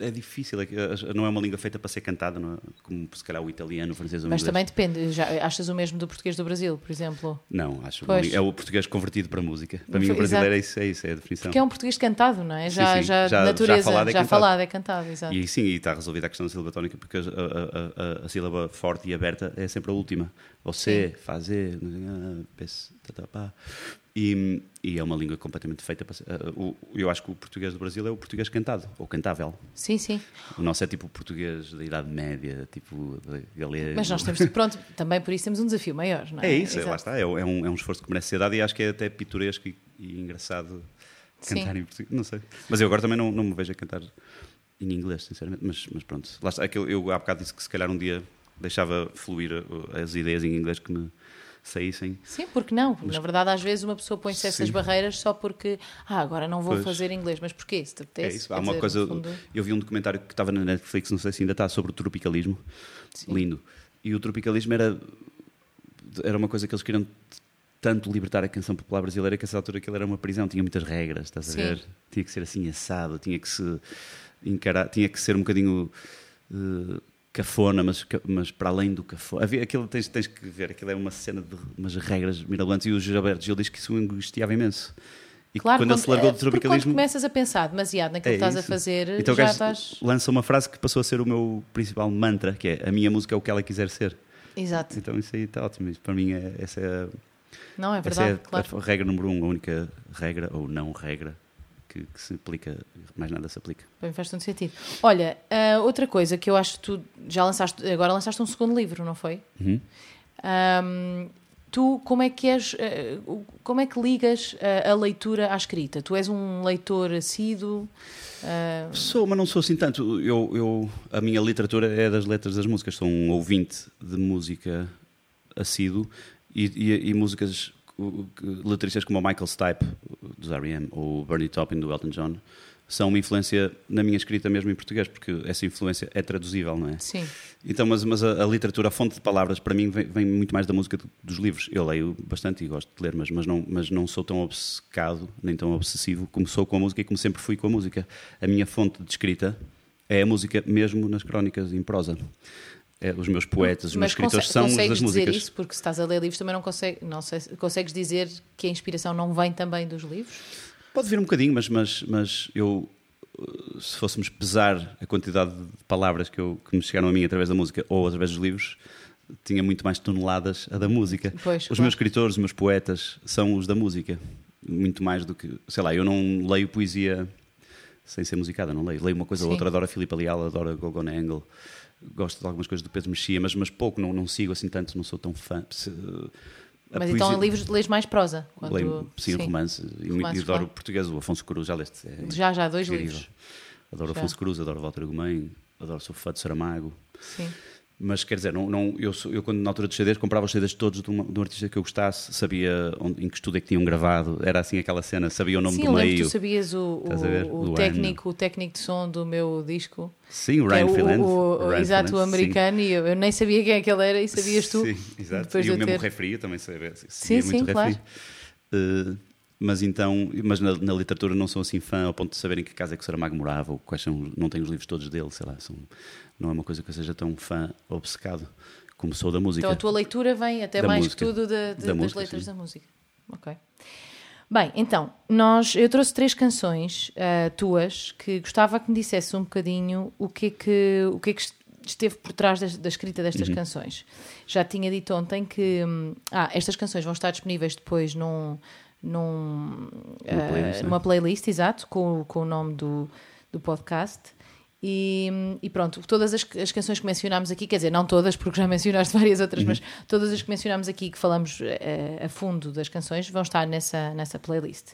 é difícil, é eh, não é uma língua feita para ser cantada, é? como se calhar o italiano, o francês ou o Mas inglês. também depende. Já, achas o mesmo do português do Brasil, por exemplo? Não, acho Pois. que é o português convertido para música. Para mim, o brasileiro é isso, é isso, é a definição. Porque é um português cantado, não é? Sim, Já, sim. já, Já- já natureza, falado é já cantado. falado é cantado, exato. E sim, e está resolvida a questão da sílaba tónica, porque a, a- a- a- sílaba forte e aberta é sempre a última. Você, fazer, E, e é uma língua completamente feita para o- Eu acho que o português do Brasil é o português cantado, ou cantável. Sim, sim. O nosso é tipo o português da Idade Média, tipo galego. Mas nós temos, pronto, também por isso temos um desafio maior, não é? É isso, é, Exato. lá está. É, é um, é um esforço que merece ser dado e acho que é até pitoresco e, e engraçado cantar Sim. em português. Não sei. Mas eu agora também não, não me vejo a cantar em inglês, sinceramente. Mas, mas pronto. Lá está. É eu, eu há bocado disse que se calhar um dia deixava fluir uh, as ideias em inglês que me saíssem. Sim, porque não? Porque, na verdade, às vezes uma pessoa põe-se essas barreiras só porque, ah, agora não vou Pois. fazer inglês. Mas porquê? Se te É apetece, isso. quer Há uma dizer, coisa. fundo- Eu vi um documentário que estava na Netflix, não sei se ainda está, sobre o tropicalismo. Sim. Lindo. E o tropicalismo era, era uma coisa que eles queriam tanto libertar a canção popular brasileira que a essa altura aquilo era uma prisão, tinha muitas regras, estás a Sim. ver? Tinha que ser assim assado, tinha que se encarar, tinha que ser um bocadinho eh, cafona, mas, mas para além do cafona. Havia, aquilo tens, tens que ver, aquilo é uma cena de umas regras mirabolantes e o Gilberto Gil diz que isso o angustiava imenso. E Claro, quando ele se largou do quando tropicalismo. começas a pensar demasiado naquilo É que estás a fazer, Então já estás. lança uma frase que passou a ser o meu principal mantra, que é a minha música é o que ela quiser ser. Exato. Então isso aí está ótimo. Isso para mim é, essa é, a- Não, é essa verdade, é a, claro. a regra número um, a única regra ou não regra que, que se aplica, mais nada se aplica. Bem, faz todo sentido. Olha, ah, outra coisa que eu acho que tu já lançaste, agora lançaste um segundo livro, não foi? Uhum. Ahm, tu, como é que és, o- como é que ligas ah, a leitura à escrita? Tu és um leitor assíduo? Ah, Sou, mas não sou assim tanto. Eu, eu, a minha literatura é das letras das músicas. Sou um ouvinte de música assíduo e, e, e músicas, uh, letristas como o Michael Stipe, dos R.E.M., ou o Bernie Taupin, do Elton John, são uma influência na minha escrita mesmo em português, porque essa influência é traduzível, não é? sim. Então, mas, mas a, a literatura, a fonte de palavras, para mim, vem, vem muito mais da música do- dos livros. Eu leio bastante e gosto de ler, mas, mas, não, mas não sou tão obcecado, nem tão obsessivo como sou com a música e como sempre fui com a música. A minha fonte de escrita é a música mesmo nas crónicas em prosa. É, os meus poetas, os meus escritores são os consegues das dizer músicas. isso porque se estás a ler livros também não, consegue, não sei, se- consegues dizer que a inspiração não vem também dos livros? Pode vir um bocadinho, mas, mas, mas eu, uh, se fôssemos pesar a quantidade de palavras que, eu, que me chegaram a mim através da música ou através dos livros, tinha muito mais toneladas a da música. Pois, os claro. meus escritores, os meus poetas são os da música. Muito mais do que. Sei lá, eu não leio poesia sem ser musicada, não leio. Leio uma coisa ou outra, adoro a Filipe Leal, adoro a Gogon Angle, gosto de algumas coisas do Pedro Mexia, mas, mas pouco, não, não sigo assim tanto, não sou tão fã. Se- a Mas então poesia- em livros lês mais prosa? quando- Leio, sim, romance. E, muito- Romances, e adoro o português, o Afonso Cruz, já leste. É Já, já, dois incrível. livros. Adoro Já. Afonso Cruz, adoro Walter Gomes, adoro Sou fã de Saramago. Sim. Mas quer dizer, não, não, eu, eu quando na altura dos CDs comprava os CDs todos de, uma- de um artista que eu gostasse, sabia onde, em que estúdio é que tinham gravado, era assim aquela cena, sabia o nome Sim, do meio. tu sabias o, o, o técnico, o técnico de som do meu disco. Sim, o é Ryan Ryan exato, o Finland, sim. americano, e eu, eu nem sabia quem é que ele era e sabias tu. Sim, exato. Depois e eu mesmo ter- refri, eu também sabia, Sim, sim, muito claro. refri. Mas então, mas na, na literatura não sou assim fã ao ponto de saber em que casa é que o Saramago morava ou quais são, não tenho os livros todos dele, sei lá, são, não é uma coisa que eu seja tão fã obcecado como sou da música. Então a tua leitura vem até mais música. que tudo da- de- Da das música, letras sim. da música. Ok. Bem, então, nós, eu trouxe três canções ah, tuas que gostava que me dissesse um bocadinho o que é que, o que, é que esteve por trás da, escrita destas Uhum. canções. Já tinha dito ontem que hum, ah, estas canções vão estar disponíveis depois num, num, Numa ah, playlist, numa playlist, exato, com, com o nome do, do podcast. E, e pronto, todas as, as canções que mencionámos aqui, quer dizer, não todas, porque já mencionaste várias outras, mas todas as que mencionámos aqui, que falamos eh, a fundo das canções, vão estar nessa, nessa playlist.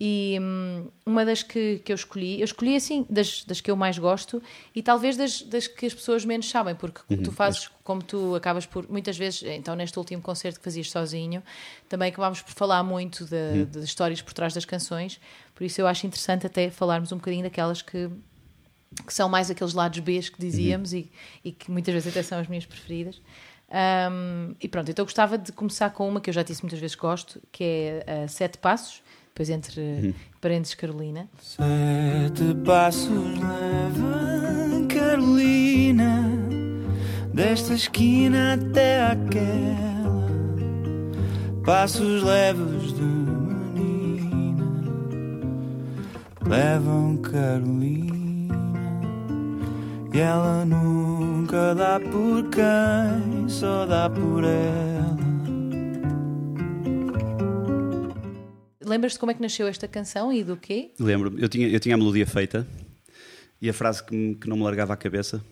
E hum, uma das que, que eu escolhi, eu escolhi assim, das, das que eu mais gosto e talvez das, das que as pessoas menos sabem, porque como tu fazes, como tu acabas por, muitas vezes, então neste último concerto que fazias sozinho, também acabámos por falar muito de, de histórias por trás das canções, por isso eu acho interessante até falarmos um bocadinho daquelas que, que são mais aqueles lados B que dizíamos e, e que muitas vezes até são as minhas preferidas. Um, e pronto, então eu gostava de começar com uma que eu já disse muitas vezes que gosto, que é a Sete Passos, depois entre parênteses Carolina. Sete passos leva Carolina. Desta esquina até àquela. Passos leves de menina. Levam Carolina. E ela nunca dá por quem Só dá por ela Lembras-te como é que nasceu esta canção e do quê? Lembro, eu tinha, eu tinha a melodia feita e a frase que, me- que não me largava à cabeça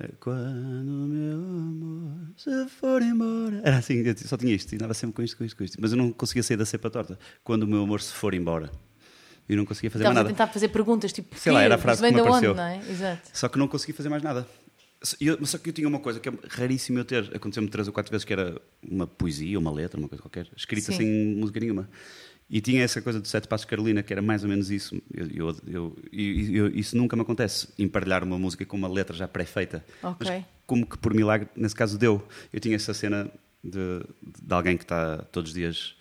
é, Quando o meu amor se for embora. Era assim, eu só tinha isto, e andava sempre com isto, com isto, com isto. Mas eu não conseguia sair da cepa torta. Quando o meu amor se for embora. E não conseguia fazer Estavas mais a nada. tentar fazer perguntas, tipo, Sei lá, era a frase que me de onde, apareceu. não é? Exato. Só que não conseguia fazer mais nada. Eu- só que eu tinha uma coisa que é raríssimo eu ter. Aconteceu-me três ou quatro vezes que era uma poesia, uma letra, uma coisa qualquer, escrita Sim. sem música nenhuma. E tinha essa coisa de Sete Passos Carolina, que era mais ou menos isso. Eu, eu- eu- isso nunca me acontece, emparelhar uma música com uma letra já pré-feita. Ok. Mas como que por milagre, nesse caso, deu. Eu tinha essa cena de, de alguém que está todos os dias.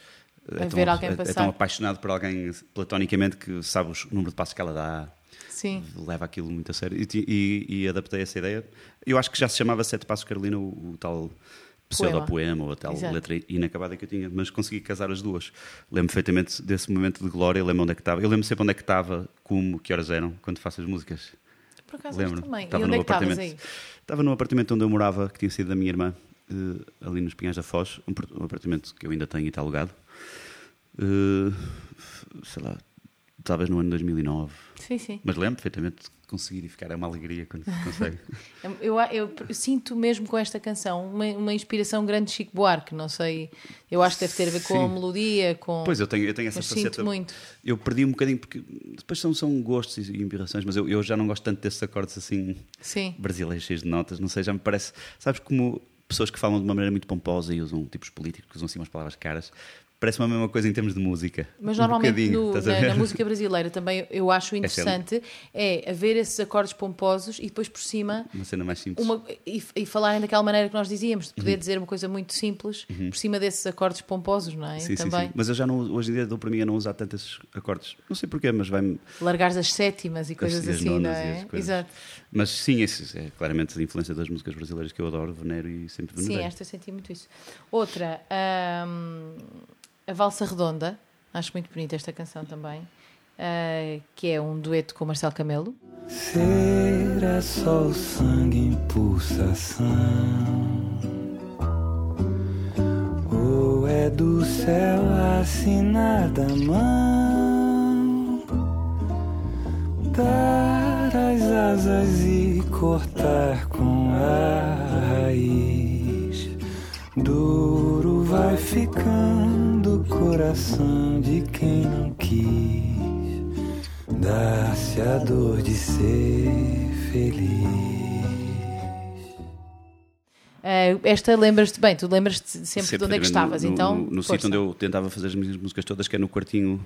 É tão, é- tão apaixonado por alguém platonicamente que sabe o número de passos que ela dá, Sim. leva aquilo muito a sério e, e- e adaptei essa ideia. Eu acho que já se chamava Sete Passos Carolina, o, o tal pseudo-poema ou a tal Exato. letra inacabada que eu tinha, mas consegui casar as duas. Lembro perfeitamente desse momento de glória, lembro onde é que estava. Eu lembro sempre onde é que estava, como, que horas eram, quando faço as músicas. Por acaso Lembro. também. Estava e onde é que estavas apartamento. aí? Estava num apartamento onde eu morava, que tinha sido da minha irmã, eh, ali nos Pinhais da Foz, um, par- apartamento que eu ainda tenho e está alugado. Eh, sei lá, talvez no ano 2009. Sim, sim. Mas lembro perfeitamente conseguir e ficar. É uma alegria quando se consegue. Eu, eu- eu sinto mesmo com esta canção uma, uma inspiração grande de Chico Buarque, não sei. Eu acho que deve ter a ver com a Sim. melodia, com. pois eu tenho, eu tenho essa mas faceta. sinto muito. Eu perdi um bocadinho, porque depois são, são gostos e inspirações, mas eu, eu já não gosto tanto desses acordes assim Sim. brasileiros, cheios de notas. Não sei, já me parece. Sabes como pessoas que falam de uma maneira muito pomposa e usam tipos políticos, que usam assim umas palavras caras, parece-me a mesma coisa em termos de música. Mas Um normalmente no- na, na música brasileira também eu acho interessante é haver esses acordes pomposos e depois por cima Uma cena mais simples. uma, e, e falarem daquela maneira que nós dizíamos, de Uhum. poder dizer uma coisa muito simples por cima desses acordes pomposos, não é? Sim, sim, também. sim. Mas eu já não, hoje em dia dou para mim a não usar tanto esses acordes. Não sei porquê, mas vai-me. Largares as sétimas e coisas as assim, não nonas e é? as coisas. Exato. Mas sim, esse é claramente a influência das músicas brasileiras que eu adoro, venero e sempre Sim, venerei. esta eu senti muito isso. Outra, hum, a Valsa Redonda, acho muito bonita esta canção também, ah, que é um dueto com o Marcelo Camelo. Ser é só o sangue em pulsação. Ou é do céu assinada a mão. Dar as asas e cortar com a raiz. Duro vai ficando o coração de quem não quis. Dá-se a dor de ser feliz. Ah, esta lembras-te bem, tu lembras-te sempre, de onde é que estavas, no, então. No, no sítio onde eu tentava fazer as minhas músicas todas, que é no quartinho.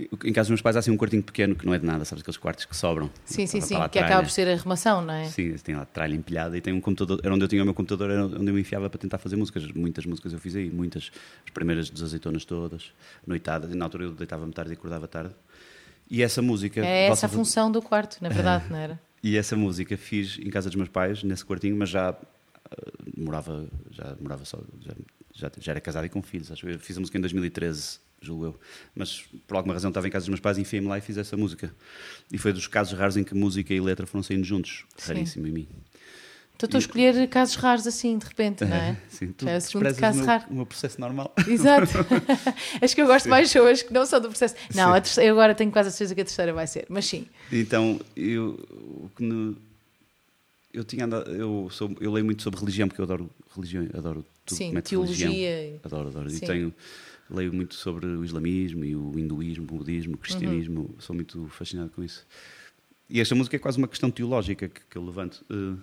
Em casa dos meus pais há assim um quartinho pequeno que não é de nada, sabes? Aqueles quartos que sobram. Sim, sim, sim, que acaba por ser a arrumação, não é? Sim, tem lá tralha empilhada e tem um computador. Era onde eu tinha o meu computador, era onde eu me enfiava para tentar fazer músicas. Muitas músicas eu fiz aí, muitas. As primeiras das azeitonas todas, noitadas. Na altura eu deitava-me tarde e acordava tarde. E essa música. É essa a função do quarto, na verdade, não era? E essa música fiz em casa dos meus pais, nesse quartinho, mas já ah, morava, já morava só, já, já, já era casado e com filhos. Acho. Eu fiz a música em 2013, julgo eu. Mas por alguma razão estava em casa dos meus pais, enfiei-me lá e fiz essa música. E foi dos casos raros em que música e letra foram saindo juntos. Sim. Raríssimo em mim. Então estou a escolher casos raros assim, de repente, não é? Sim, tu é o segundo caso o meu, raro. o meu processo normal. Exato. As que eu gosto mais são as que não são do processo. Não, terceira, eu agora tenho quase a certeza que a terceira vai ser, mas sim. Então, eu, o que me- eu tinha andado, eu, sou, eu leio muito sobre religião, porque eu adoro religião, adoro tudo Sim, mete religião. teologia. Adoro, adoro. Sim. E tenho, leio muito sobre o islamismo e o hinduísmo, o budismo, o cristianismo, Uhum. sou muito fascinado com isso. E esta música é quase uma questão teológica que, que eu levanto. Eh,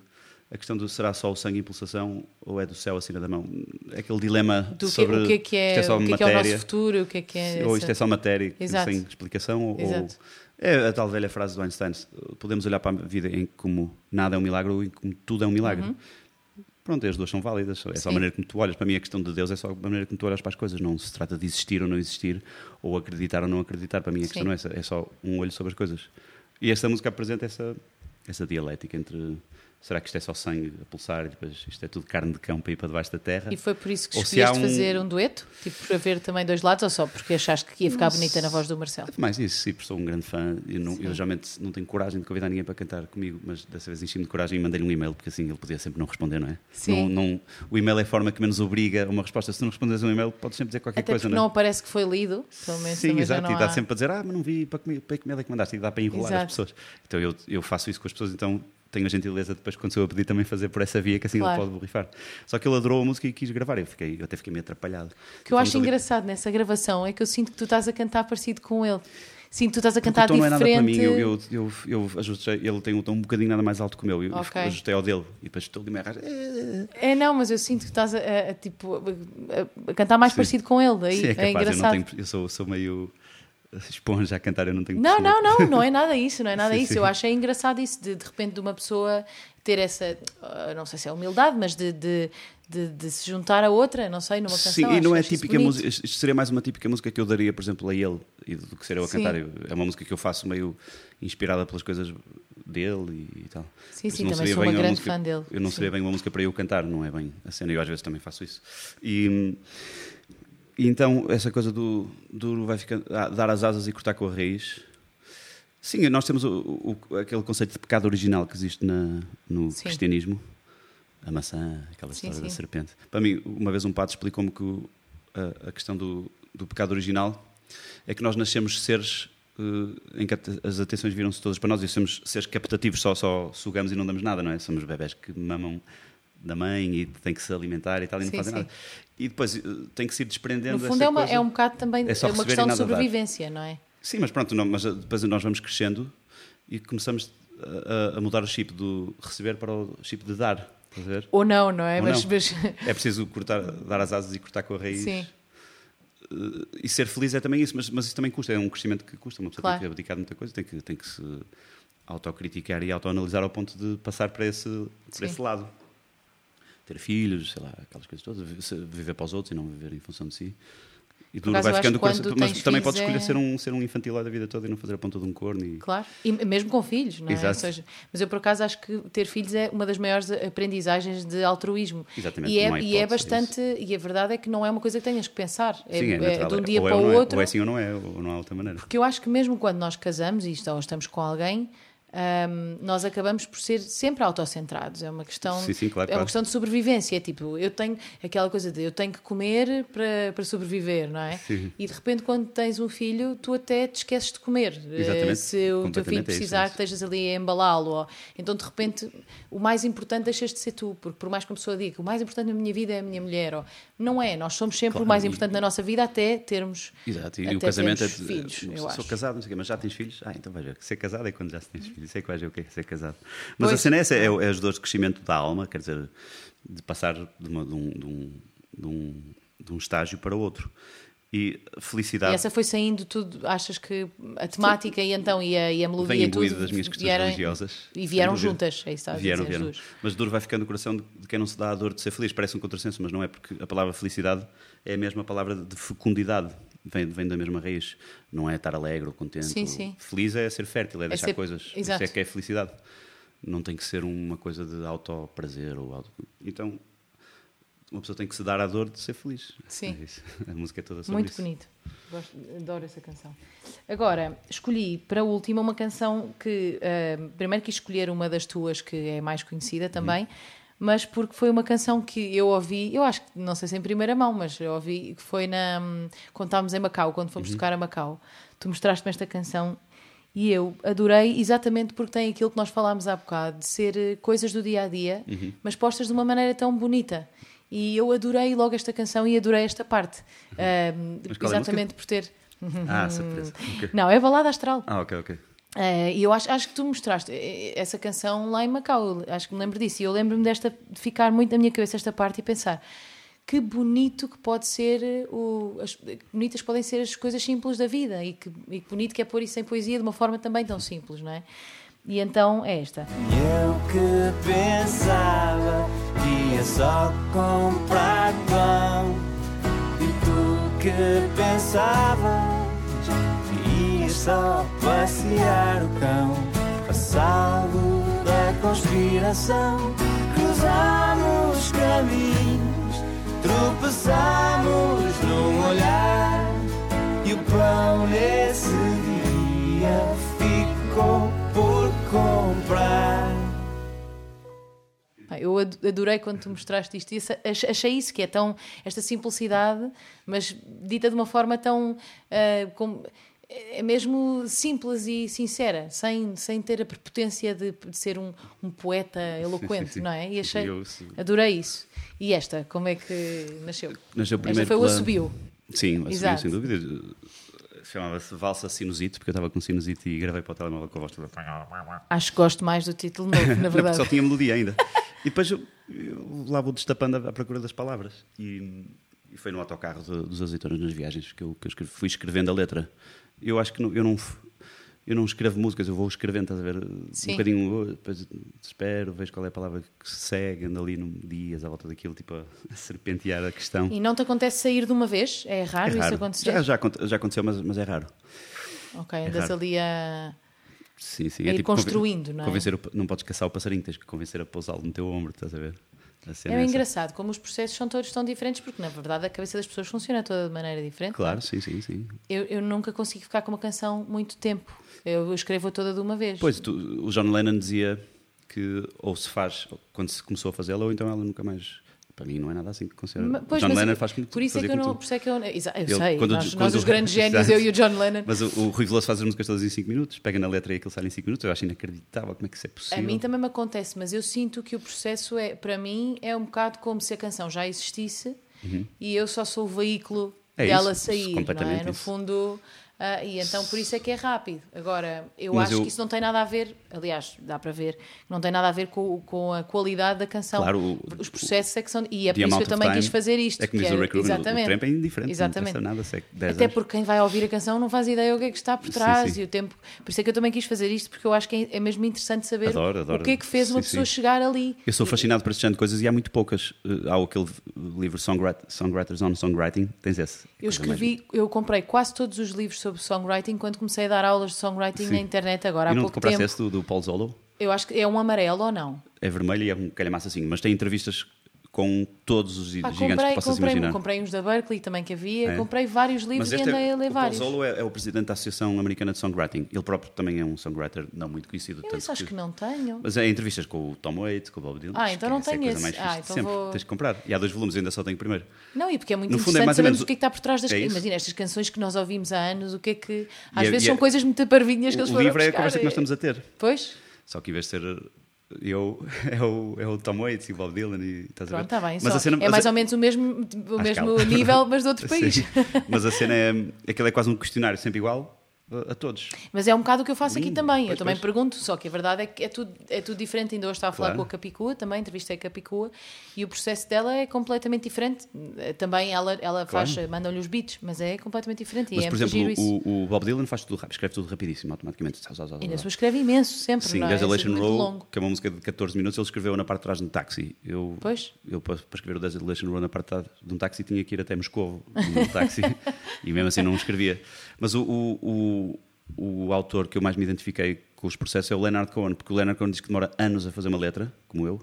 a questão do será só o sangue em pulsação ou é do céu acima da mão? É aquele dilema Do que, sobre o que é que é, isto é só o que é, que é o matéria, nosso futuro, o que é que é. ou isto é só matéria Exato. sem explicação, ou Exato. é a tal velha frase do Einstein: podemos olhar para a vida em como nada é um milagre ou em como tudo é um milagre. Pronto, as duas são válidas, é só. Sim. a maneira como tu olhas. Para mim, a questão de Deus é só a maneira como tu olhas para as coisas. Não se trata de existir ou não existir, ou acreditar ou não acreditar. Para mim, a questão Sim. não é essa, é só um olho sobre as coisas. E esta música apresenta essa, essa dialética entre será que isto é só sangue a pulsar e depois isto é tudo carne de cão para ir para debaixo da terra? E foi por isso que Ou escolheste um- fazer um dueto? Tipo, para ver também dois lados ou só porque achaste que ia ficar bonita na voz do Marcelo? Mais isso, sim, porque sou um grande fã. Eu, não, eu geralmente não tenho coragem de convidar ninguém para cantar comigo, mas dessa vez enchi-me de coragem e mandei-lhe um e-mail, porque assim ele podia sempre não responder, não é? Sim. Não, não- o e-mail é a forma que menos obriga a uma resposta. Se não respondes um e-mail, podes sempre dizer qualquer Até coisa, porque não não é? aparece que foi lido, pelo menos Sim, exato. não E dá há... sempre a dizer, ah, mas não vi, para que, para que e-mail é que mandaste? E dá para enrolar Exato. as pessoas. Então eu, eu faço isso com as pessoas, então tenho a gentileza depois, quando sou eu a pedir, também fazer por essa via, que assim Claro. ele pode borrifar. Só que ele adorou a música e quis gravar. Eu, fiquei, eu até fiquei meio atrapalhado. O que eu acho ali- engraçado nessa gravação é que eu sinto que tu estás a cantar parecido com ele. Sinto que tu estás a cantar o tom não é nada para diferente. mim, eu, eu, eu, eu ajustei, ele tem um tom um bocadinho nada mais alto que o meu, eu Ok. ajustei ao dele e depois estou ali meio arrasado. É, não, mas eu sinto que estás a, a- a, tipo, a, a cantar mais Sim. parecido com ele. Aí, Sim, é é, capaz, eu, engraçado. tenho, eu sou, sou meio esponja a cantar, eu não tenho Não, não, não, não é nada isso, não é nada Sim, isso. sim. Eu acho é engraçado isso, de, de repente de uma pessoa ter essa, ah, não sei se é humildade, mas de, de, de, de se juntar a outra, não sei, numa canção. Sim, e não é típica música. Isto seria mais uma típica música que eu daria, por exemplo, a ele e do que ser eu a Sim. cantar. É uma música que eu faço meio inspirada pelas coisas dele e, tal. Sim, sim, também sou uma grande música- fã dele. Eu não seria bem uma música para eu cantar, não é bem a cena, eu às vezes também faço isso. E, e então, essa coisa do, do vai ficando, ah, dar as asas e cortar com a raiz. Sim, nós temos o, o- aquele conceito de pecado original que existe na, no Sim. cristianismo. A maçã, aquela Sim, história da sim. serpente. Para mim, uma vez um padre explicou-me que o- a, a questão do, do pecado original é que nós nascemos seres eh, em que as atenções viram-se todas para nós e somos seres captativos, só, só sugamos e não damos nada, não é? Somos bebés que mamam da mãe e têm que se alimentar e tal e não Sim, fazem sim. nada. E depois eh, tem que se ir desprendendo No fundo é, uma, coisa. é um bocado também É é uma questão de sobrevivência, não é? Sim, mas pronto, não, mas depois nós vamos crescendo e começamos a, a- a mudar o chip do receber para o chip de dar. Ou não, não é? Mas, não. mas- É preciso cortar, dar as asas e cortar com a raiz. sim, Eh, E ser feliz é também isso, mas, mas isso também custa, é um crescimento que custa. Uma pessoa Claro. tem que abdicar de muita coisa, tem que, tem que se autocriticar e autoanalisar ao ponto de passar para esse, para esse lado. Ter filhos, sei lá, aquelas coisas todas, viver para os outros e não viver em função de si. E tu acaso, vai ficando que com essa- quando mas também podes escolher é- ser um, ser um infantil da vida toda e não fazer a ponta de um corno. E... claro. E mesmo com filhos, não é? Exato. Seja, mas eu por acaso acho que ter filhos é uma das maiores aprendizagens de altruísmo. Exatamente, E é, e é é bastante, e a verdade é que não é uma coisa que tenhas que pensar. É, Sim, é, é de um dia ou é para ou o não é, outro. Ou é assim ou não é, ou não há outra maneira. Porque eu acho que mesmo quando nós casamos isto, ou estamos com alguém, hum, nós acabamos por ser sempre autocentrados. É uma questão, Sim, sim, claro, é uma claro. questão de sobrevivência. É tipo, eu tenho aquela coisa de eu tenho que comer para, para sobreviver, não é? Sim. E de repente, quando tens um filho, tu até te esqueces de comer. Exatamente, Eh, Se o teu filho é isso, precisar é isso. estejas ali a embalá-lo. Então, de repente, o mais importante deixas de ser tu. Porque por mais que uma pessoa diga o mais importante na minha vida é a minha mulher. Ou, não é, nós somos sempre Claro, o mais e- importante na nossa vida até termos. Exato, e até o casamento é. filhos, eu sou acho. casado, não sei o quê, mas já tens filhos? Ah, então vais ver. Ser casado é quando já se tens filhos. Isso é que vais ver o que é ser casado. Mas Pois. a cena é essa: é, é as dores de crescimento da alma, quer dizer, de passar de, uma- de um, de, um, de, um, de um estágio para outro. E felicidade E essa foi saindo tudo, achas que a temática e então e a, e a melodia vem tudo das minhas questões vieram- religiosas. E vieram juntas, é isso Vieram, dizer, vieram. Mas dor vai ficando no coração de de quem não se dá a dor de ser feliz. Parece um contrassenso, mas não é porque a palavra felicidade é a mesma palavra de fecundidade. Vem, vem da mesma raiz. Não é estar alegre ou contente. Sim, ou- sim. Feliz é ser fértil, é deixar ser- coisas. Exato. Isso é que é felicidade. Não tem que ser uma coisa de auto-prazer. Ou auto... Então, uma pessoa tem que se dar a dor de ser feliz. Sim. É. A música é toda sobre Muito isso. bonito. Gosto- adoro essa canção. Agora, escolhi para a última uma canção que ah, primeiro quis escolher uma das tuas que é mais conhecida também, mas porque foi uma canção que eu ouvi, eu acho que não sei se em primeira mão, mas eu ouvi que foi na quando estávamos em Macau, quando fomos tocar a Macau. Tu mostraste-me esta canção e eu adorei exatamente porque tem aquilo que nós falámos há bocado, de ser eh, coisas do dia a dia, mas postas de uma maneira tão bonita. E eu adorei logo esta canção e adorei esta parte. Ahm, Mas qual é exatamente por ter. Ah, surpresa. Ok. Não, é balada astral. Ah, ok, ok. Eh, E eu acho, acho que tu mostraste eh, essa canção lá em Macau. Acho que me lembro disso. E eu lembro-me desta de ficar muito na minha cabeça esta parte e pensar que bonito que pode ser eh, o, as, bonitas podem ser as coisas simples da vida e que, e que bonito que é pôr isso em poesia de uma forma também tão simples, não é? E então é esta. Eu que pensava que ia só comprar pão E tu que ia só passear o cão Passado da conspiração Cruzamos caminhos, tropeçamos num olhar E o pão nesse dia ficou por comprar Eu ad- adorei quando tu mostraste isto. ach- Achei isso, que é tão. Esta simplicidade, mas dita de uma forma tão. ah, como- é mesmo simples e sincera, sem, sem ter a prepotência de, de ser um, um poeta eloquente, sim. não é? E achei. Eu. Adorei isso. E esta, como é que nasceu? Nasceu esta primeiro foi o pela- assobio. Sim, o assobio, sem dúvida. Chamava-se Valsa Sinusite, porque eu estava com sinusite e gravei para o telemóvel com a voz toda. Acho que gosto mais do título novo, na Não, verdade. só tinha melodia ainda. E depois eu, eu lá vou destapando à à procura das palavras. E, e foi no autocarro do- dos azeitonas nas viagens que eu, que eu escrevi- fui escrevendo a letra. Eu acho que não- eu, não, eu não escrevo músicas, eu vou escrevendo, estás a ver? Sim. Um bocadinho, depois espero, vejo qual é a palavra que se segue, ando ali num dias à volta daquilo, tipo a, a serpentear a questão. E não te acontece sair de uma vez? É raro, É isso raro. acontecer? Já, já, já aconteceu, mas, mas é raro. Ok, é andas raro. ali a. Sim, sim. a ir tipo construindo, não é? Convencer o- não podes caçar o passarinho, tens que convencer a pousá-lo no teu ombro, estás a ver? É essa. engraçado como os processos são todos tão diferentes, porque na verdade a cabeça das pessoas funciona toda de maneira diferente. Claro, sim, sim, sim. Eu, eu nunca consigo ficar com uma canção muito tempo. Eu escrevo toda de uma vez. Pois, tu- o John Lennon dizia que ou se faz quando se começou a fazê-la, ou então ela nunca mais. Para mim não é nada assim que considera. Ma- O pois, John mas Lennon faz como tu- Por isso é que eu não. Por isso é que eu, eu Ele- sei, quando- nós, quando- nós os grandes génios, eu e o John Lennon. Mas o, o Rui Veloso faz as músicas todas em 5 minutos, pega na letra e aquilo sai em 5 minutos. Eu acho inacreditável como é que isso é A possível. mim também me acontece, mas eu sinto que o processo é, para mim, é um bocado como se a canção já existisse e eu só sou o veículo Uhum. É dela isso, sair, não é? No isso. fundo, ah, e então por isso é que é rápido. Agora, eu Mas acho eu- que isso não tem nada a ver, aliás, dá para ver, não tem nada a ver com, com a qualidade da canção. Claro, o- Os processos é que são. E é por isso que eu também quis fazer isto. É que o Rick Rubin, exatamente. o tempo é indiferente, Exatamente. não nada, se é 10 Até porque quem vai ouvir a canção não faz ideia o que é que está por Sim, trás sim. e o tempo. Por isso é que eu também quis fazer isto, porque eu acho que é é mesmo interessante saber Adoro, adoro. o que é que fez uma Sim, pessoa sim. chegar ali. Eu sou fascinado por esse de coisas e há muito poucas. Uh, Há aquele livro Songwrit- Songwriters on Songwriting, tens esse. Eu escrevi, eu comprei quase todos os livros sobre songwriting quando comecei a dar aulas de songwriting Sim. na internet agora há E não te pouco compraste tempo. esse do, do Paul Zolo? Eu acho que é um amarelo ou não? É vermelho e é um calhamaço assim, mas tem entrevistas com todos os gigantes comprei, que possas comprei, imaginar. comprei uns da Berkeley também que havia, É. comprei vários livros Mas e andei é, a ler o Paul vários. Zolo é, é o presidente da Associação Americana de Songwriting. Ele próprio também é um songwriter não muito conhecido. Eu acho que não tenho. Mas é entrevistas com o Tom Waits, com o Bob Dylan. Ah, então não tenho é coisa esse. Ah, então sempre. vou- Tens de comprar. E há dois volumes, ainda só tenho o primeiro. Não, e porque é muito No fundo, é interessante mais ou sabermos menos o que é que está por trás das é isso. Imagina, estas canções que nós ouvimos há anos, o que é que. Às E é- vezes são é- coisas muito parvinhas que eles O foram livro é a conversa que nós estamos a ter. Pois, Só que em vez de ser eu, é o, é o Tom Waits e o Bob Dylan e estás a ver? pronto, está bem. Mas a cena, é mais ou menos o mesmo, o à mesmo nível, mas de outro país. Sim. Mas a cena é. Aquilo é quase um questionário sempre igual a, todos. Mas é um bocado o que eu faço aqui Lindo. também. eu Pois, também pois. pergunto, só que a verdade é que é tudo, é tudo diferente. Ainda hoje estava a falar Claro. com a Capicua também, entrevistei a Capicua, e o processo dela é completamente diferente. Eh, Também ela, ela faz, Claro. mandam-lhe os beats, mas é completamente diferente. Mas, e é por exemplo, o, o Bob Dylan faz tudo rápido, escreve tudo rapidíssimo, automaticamente. Ainda só escreve imenso, sempre. Sim, não é? É Desolation muito Row, que é uma música de 14 minutos, ele escreveu na parte de trás de um táxi. Eu, Pois. eu para, escrever o Desolation Row na parte de trás de um táxi, tinha que ir até Moscou num táxi e mesmo assim não escrevia. Mas o, o, o, autor que eu mais me identifiquei com os processos é o Leonard Cohen, porque o Leonard Cohen diz que demora anos a fazer uma letra, como eu,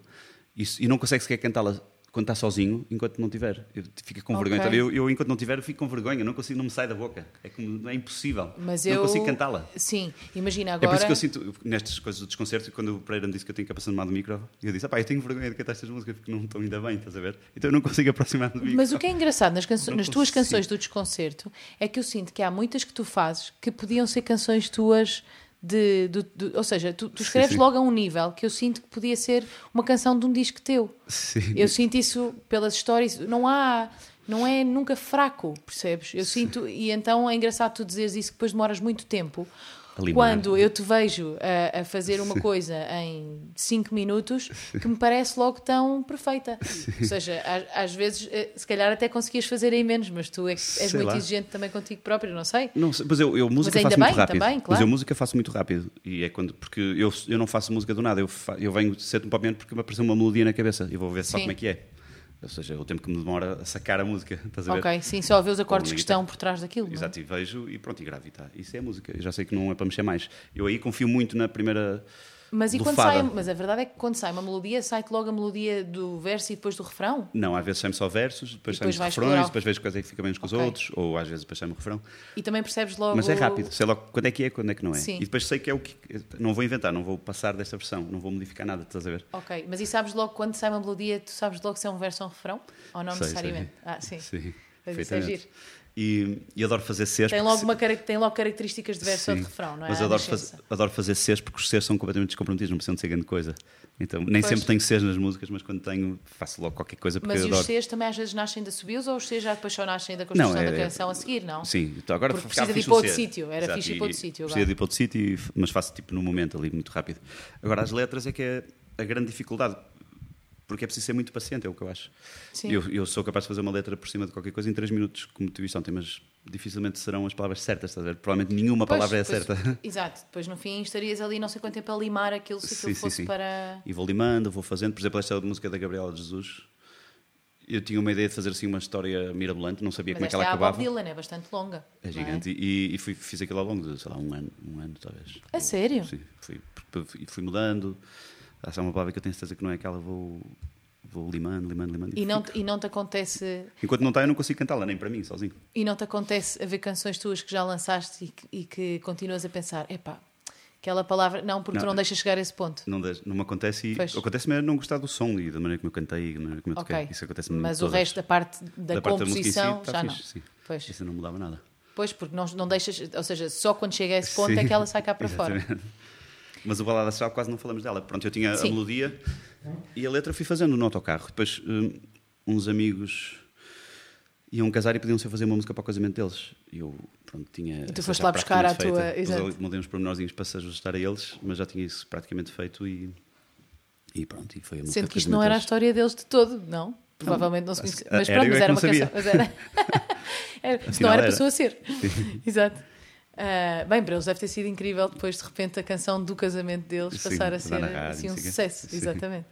e, e não consegue sequer cantá-la quando está sozinho, enquanto não tiver. Eu, fica com Ok. vergonha. Sabe? Eu, eu, enquanto não tiver, fico com vergonha, não consigo, não me sai da boca. É, como, é impossível. Mas não eu... consigo cantá-la. Sim, imagina É agora. por isso que eu sinto, nestas coisas do desconcerto, quando o Pereira me disse que eu tenho que aproximar do micro, eu disse, pá, eu tenho vergonha de cantar estas músicas porque não estão ainda bem, estás a ver? Então eu não consigo aproximar do micro. Mas o que é engraçado nas, Não nas tuas canções do desconcerto é que eu sinto que há muitas que tu fazes que podiam ser canções tuas de. do- do- ou seja, tu, tu escreves sim. logo a um nível que eu sinto que podia ser uma canção de um disco teu. Sim. Eu sinto isso pelas histórias. Não há. Não é nunca fraco, percebes? Eu sinto. E então é engraçado tu dizeres isso que depois demoras muito tempo. Limar. Quando eu te vejo a, a fazer uma coisa em 5 minutos que me parece logo tão perfeita. Ou seja, às, às vezes, eh, se calhar até conseguias fazer em menos, mas tu é és Sei muito lá. exigente também contigo próprio, não sei. Não mas eu, eu música ainda faço muito bem, rápido. também, Mas claro. eu música faço muito rápido. E é quando, porque eu, eu não faço música do nada, eu, fa- eu venho cedo para o momento porque me apareceu uma melodia na cabeça e vou ver só Sim. como é que é. Ou seja, o tempo que me demora a sacar a música, estás a ver? Ok, sim, só ver os acordes que estão por trás daquilo. é? Exato, e vejo e pronto, e gravo e tá. Isso é música. Eu já sei que não é para mexer mais. Eu aí confio muito na primeira. Mas e quando sai, mas a verdade é que quando sai uma melodia, sai-te logo a melodia do verso e depois do refrão? Não, às vezes sai só versos, depois saem refrões, explorar. depois vejo quais é que fica menos com os Ok. outros, ou às vezes depois sai o refrão. E também percebes logo. Mas é rápido, sei logo quando é que é, quando é que não é. Sim. E depois sei que é o que. Não vou inventar, não vou passar desta versão, não vou modificar nada, estás a ver? Ok, mas e sabes logo quando sai uma melodia, tu sabes logo se é um verso ou um refrão? Ou não Sei, necessariamente? sei. Ah, sim. Sim, Mas isso é giro. E, e adoro fazer Cs. Tem logo, se- uma, tem logo características de verso ou de refrão, não é? Mas adoro, fazer, adoro fazer Cs porque os Cs são completamente descomprometidos, não precisam de ser grande coisa. Então, nem Pois. sempre tenho Cs nas músicas, mas quando tenho, faço logo qualquer coisa porque Mas adoro. os Cs também às vezes nascem da subios ou os Cs já depois só nascem da construção Não, é- da canção a seguir, não? Sim, então agora Porque precisa de ir para outro sítio, era Exato, fixe ir e- para outro sítio Precisa de ir para outro sítio, mas faço tipo no momento ali, muito rápido. Agora as letras é que é a grande dificuldade, porque é preciso ser muito paciente, é o que eu acho. Sim. Eu, eu sou capaz de fazer uma letra por cima de qualquer coisa em 3 minutos, como tu viste ontem, mas dificilmente serão as palavras certas, estás a ver? Provavelmente nenhuma Pois, palavra é depois- certa. Exato, depois no fim estarias ali não sei quanto tempo a limar aquilo se aquilo Sim, sim, fosse sim. para. E vou limando, vou fazendo. Por exemplo, esta música da Gabriela de Jesus. eu tinha uma ideia de fazer assim uma história mirabolante, não sabia Mas como é que ela é acabava. Dylan, é bastante longa. É não gigante. E, e fui- fiz aquilo ao longo de, sei lá, um ano, um ano talvez. A sério? Sim, fui, fui mudando. Essa é uma palavra que eu tenho certeza que não é aquela, vou, vou limando, limando, limando. E não, te- e não te acontece Enquanto não está, eu não consigo cantá-la, nem para mim, sozinho. e não te acontece haver canções tuas que já lançaste e que, e que continuas a pensar, epá, aquela palavra, não, porque tu Não. não deixas chegar a esse ponto. Não, não me acontece e Pois. acontece-me é não gostar do som e da maneira como eu cantei e da maneira como eu toquei. Ok. Isso acontece Mas o resto da parte da, da parte da si, composição está já fixe, não. sim. Pois. Isso não mudava nada. Pois, porque não, não deixas, ou seja, só quando chega a esse ponto é Sim. que ela sai cá para fora. Mas o Balada Astral quase não falamos dela. Pronto, eu tinha Sim. a melodia e a letra fui fazendo no autocarro. Depois hum, uns amigos iam casar e pediam-se a fazer uma música para o casamento deles. E eu, pronto, tinha. tu essa foste lá buscar a tua- exato. Mudei uns pormenorzinhos para se ajustar a eles, mas já tinha isso praticamente feito e. E pronto, e foi a música Sendo que isto não era a história deles de todo, não? Provavelmente não se conhecia. Mas pronto, é mas era não uma canção. Mas era. não era, era. passou a ser. Exato. Ah, bem, para eles deve ter sido incrível depois de repente a canção do casamento deles Sim, passar a ser rádio, assim, um sucesso. Sim. Exatamente.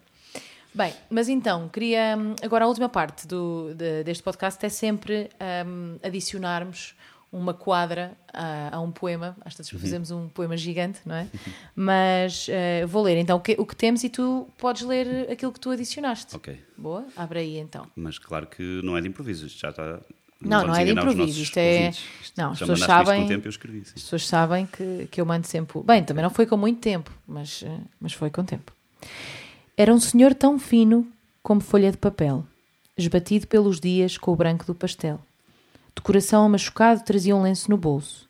Bem, mas então, queria. Agora, a última parte do, de- deste podcast é sempre hum, adicionarmos uma quadra a, a um poema. Às Uhum. vezes fazemos um poema gigante, não é? Mas eh, vou ler então o que, o que temos e tu podes ler aquilo que tu adicionaste. Ok. Boa? Abre aí então. Mas claro que não é de improviso, já está. Não, vamos não é de improviso, isto é- não, as já pessoas sabem- com tempo eu escrevi. sim. As pessoas sabem que, que eu mando sempre. Bem, também não foi com muito tempo, mas, eh, mas foi com tempo. Era um senhor tão fino como folha de papel, esbatido pelos dias com o branco do pastel. De coração machucado, trazia um lenço no bolso.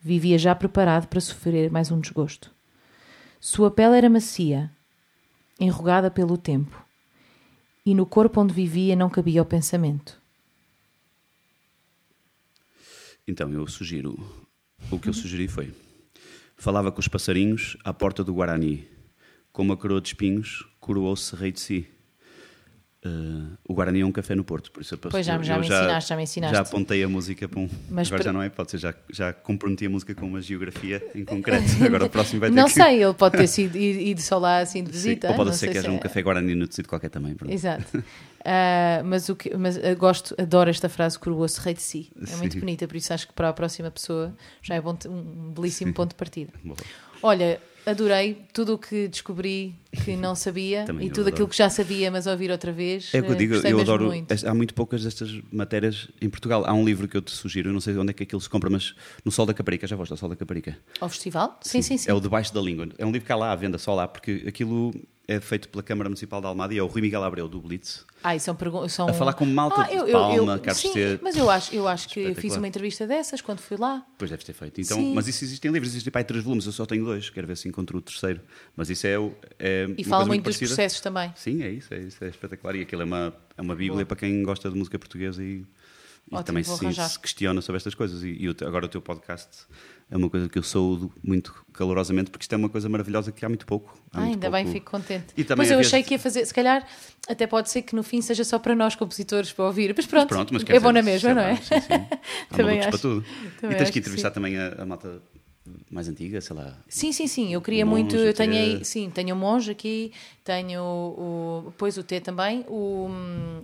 Vivia já preparado para sofrer mais um desgosto. Sua pele era macia, enrugada pelo tempo, e no corpo onde vivia não cabia o pensamento. Então, eu sugiro. O que eu sugeri foi. Falava com os passarinhos à porta do Guarani. Com uma coroa de espinhos, coroou-se rei de si. Uh, o Guarani é um café no Porto, por isso eu, Pois já- eu já me ensinaste, já me ensinaste. Já apontei a música para um. Mas agora para- já não é, pode ser, já, já comprometi a música com uma geografia em concreto. Agora o próximo vai ter Não que. sei, ele pode ter sido ido só lá assim de Sim, visita. Ou pode ser que haja um é- café Guarani no tecido qualquer também. pronto. Exato. Ah, mas o que, mas eu gosto, adoro esta frase coroa-se rei de si. É muito Sim. bonita, por isso acho que para a próxima pessoa já é bom um belíssimo ponto de partida. Boa. Olha, adorei tudo o que descobri que não sabia Também e tudo adoro. aquilo que já sabia, mas ouvir outra vez. É o que eu eh, digo, eu adoro. muito. Há muito poucas destas matérias em Portugal. Há um livro que eu te sugiro, eu não sei onde é que aquilo se compra, mas no Sol da Caparica, já foste ao Sol da Caparica? Ao festival? Sim, sim, sim. É o Debaixo da Língua. É um livro que há lá à venda, só lá, porque aquilo é feito pela Câmara Municipal de Almada e é o Rui Miguel Abreu, do Blitz. Ah, são perguntas. São... A falar com malta de eu- eu- Palma, eu- Carlos Sim, mas eu acho, eu acho que fiz uma entrevista dessas quando fui lá. Depois deves ter feito. Então, Sim. mas isso existem livros, existem para aí três volumes, eu só tenho dois, quero ver se encontro o terceiro. Mas isso é. é E fala coisa muito dos processos também. Sim, é isso, é isso, é espetacular. E aquilo é uma, é uma bíblia Boa. para quem gosta de música portuguesa e, e Ótimo, também se, se questiona sobre estas coisas. E, e agora o teu podcast é uma coisa que eu saúdo muito calorosamente, porque isto é uma coisa maravilhosa que há muito pouco. Há Ah, muito ainda pouco- bem, fico contente. E também Pois eu achei vezes- que ia fazer, se calhar até pode ser que no fim seja só para nós compositores para ouvir, mas pronto, Pronto, mas é bom dizer, na mesma, sei não lá, é? Sim, sim. Também acho. para tudo. Também e tens que entrevistar também a, a malta mais antiga, sei lá. Sim, sim, sim. Eu queria muito. Eu tenho aí, sim, tenho o Monge aqui, tenho o. Depois o T também, o,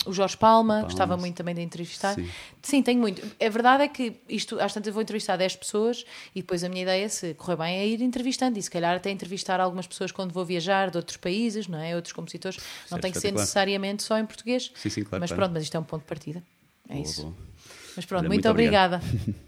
o Jorge Palma, Palma, gostava muito também de entrevistar. Sim. Sim. tenho muito. A verdade é que isto, às tantas, eu vou entrevistar 10 pessoas e depois a minha ideia, se correr bem, é ir entrevistando e se calhar até entrevistar algumas pessoas quando vou viajar de outros países, não é? Outros compositores. Não é tem que ser espetacular. necessariamente só em português. Sim, sim, claro, Mas claro. pronto, mas isto é um ponto de partida. É Boa, isso. boa. Mas pronto, Olha, muito, muito obrigada.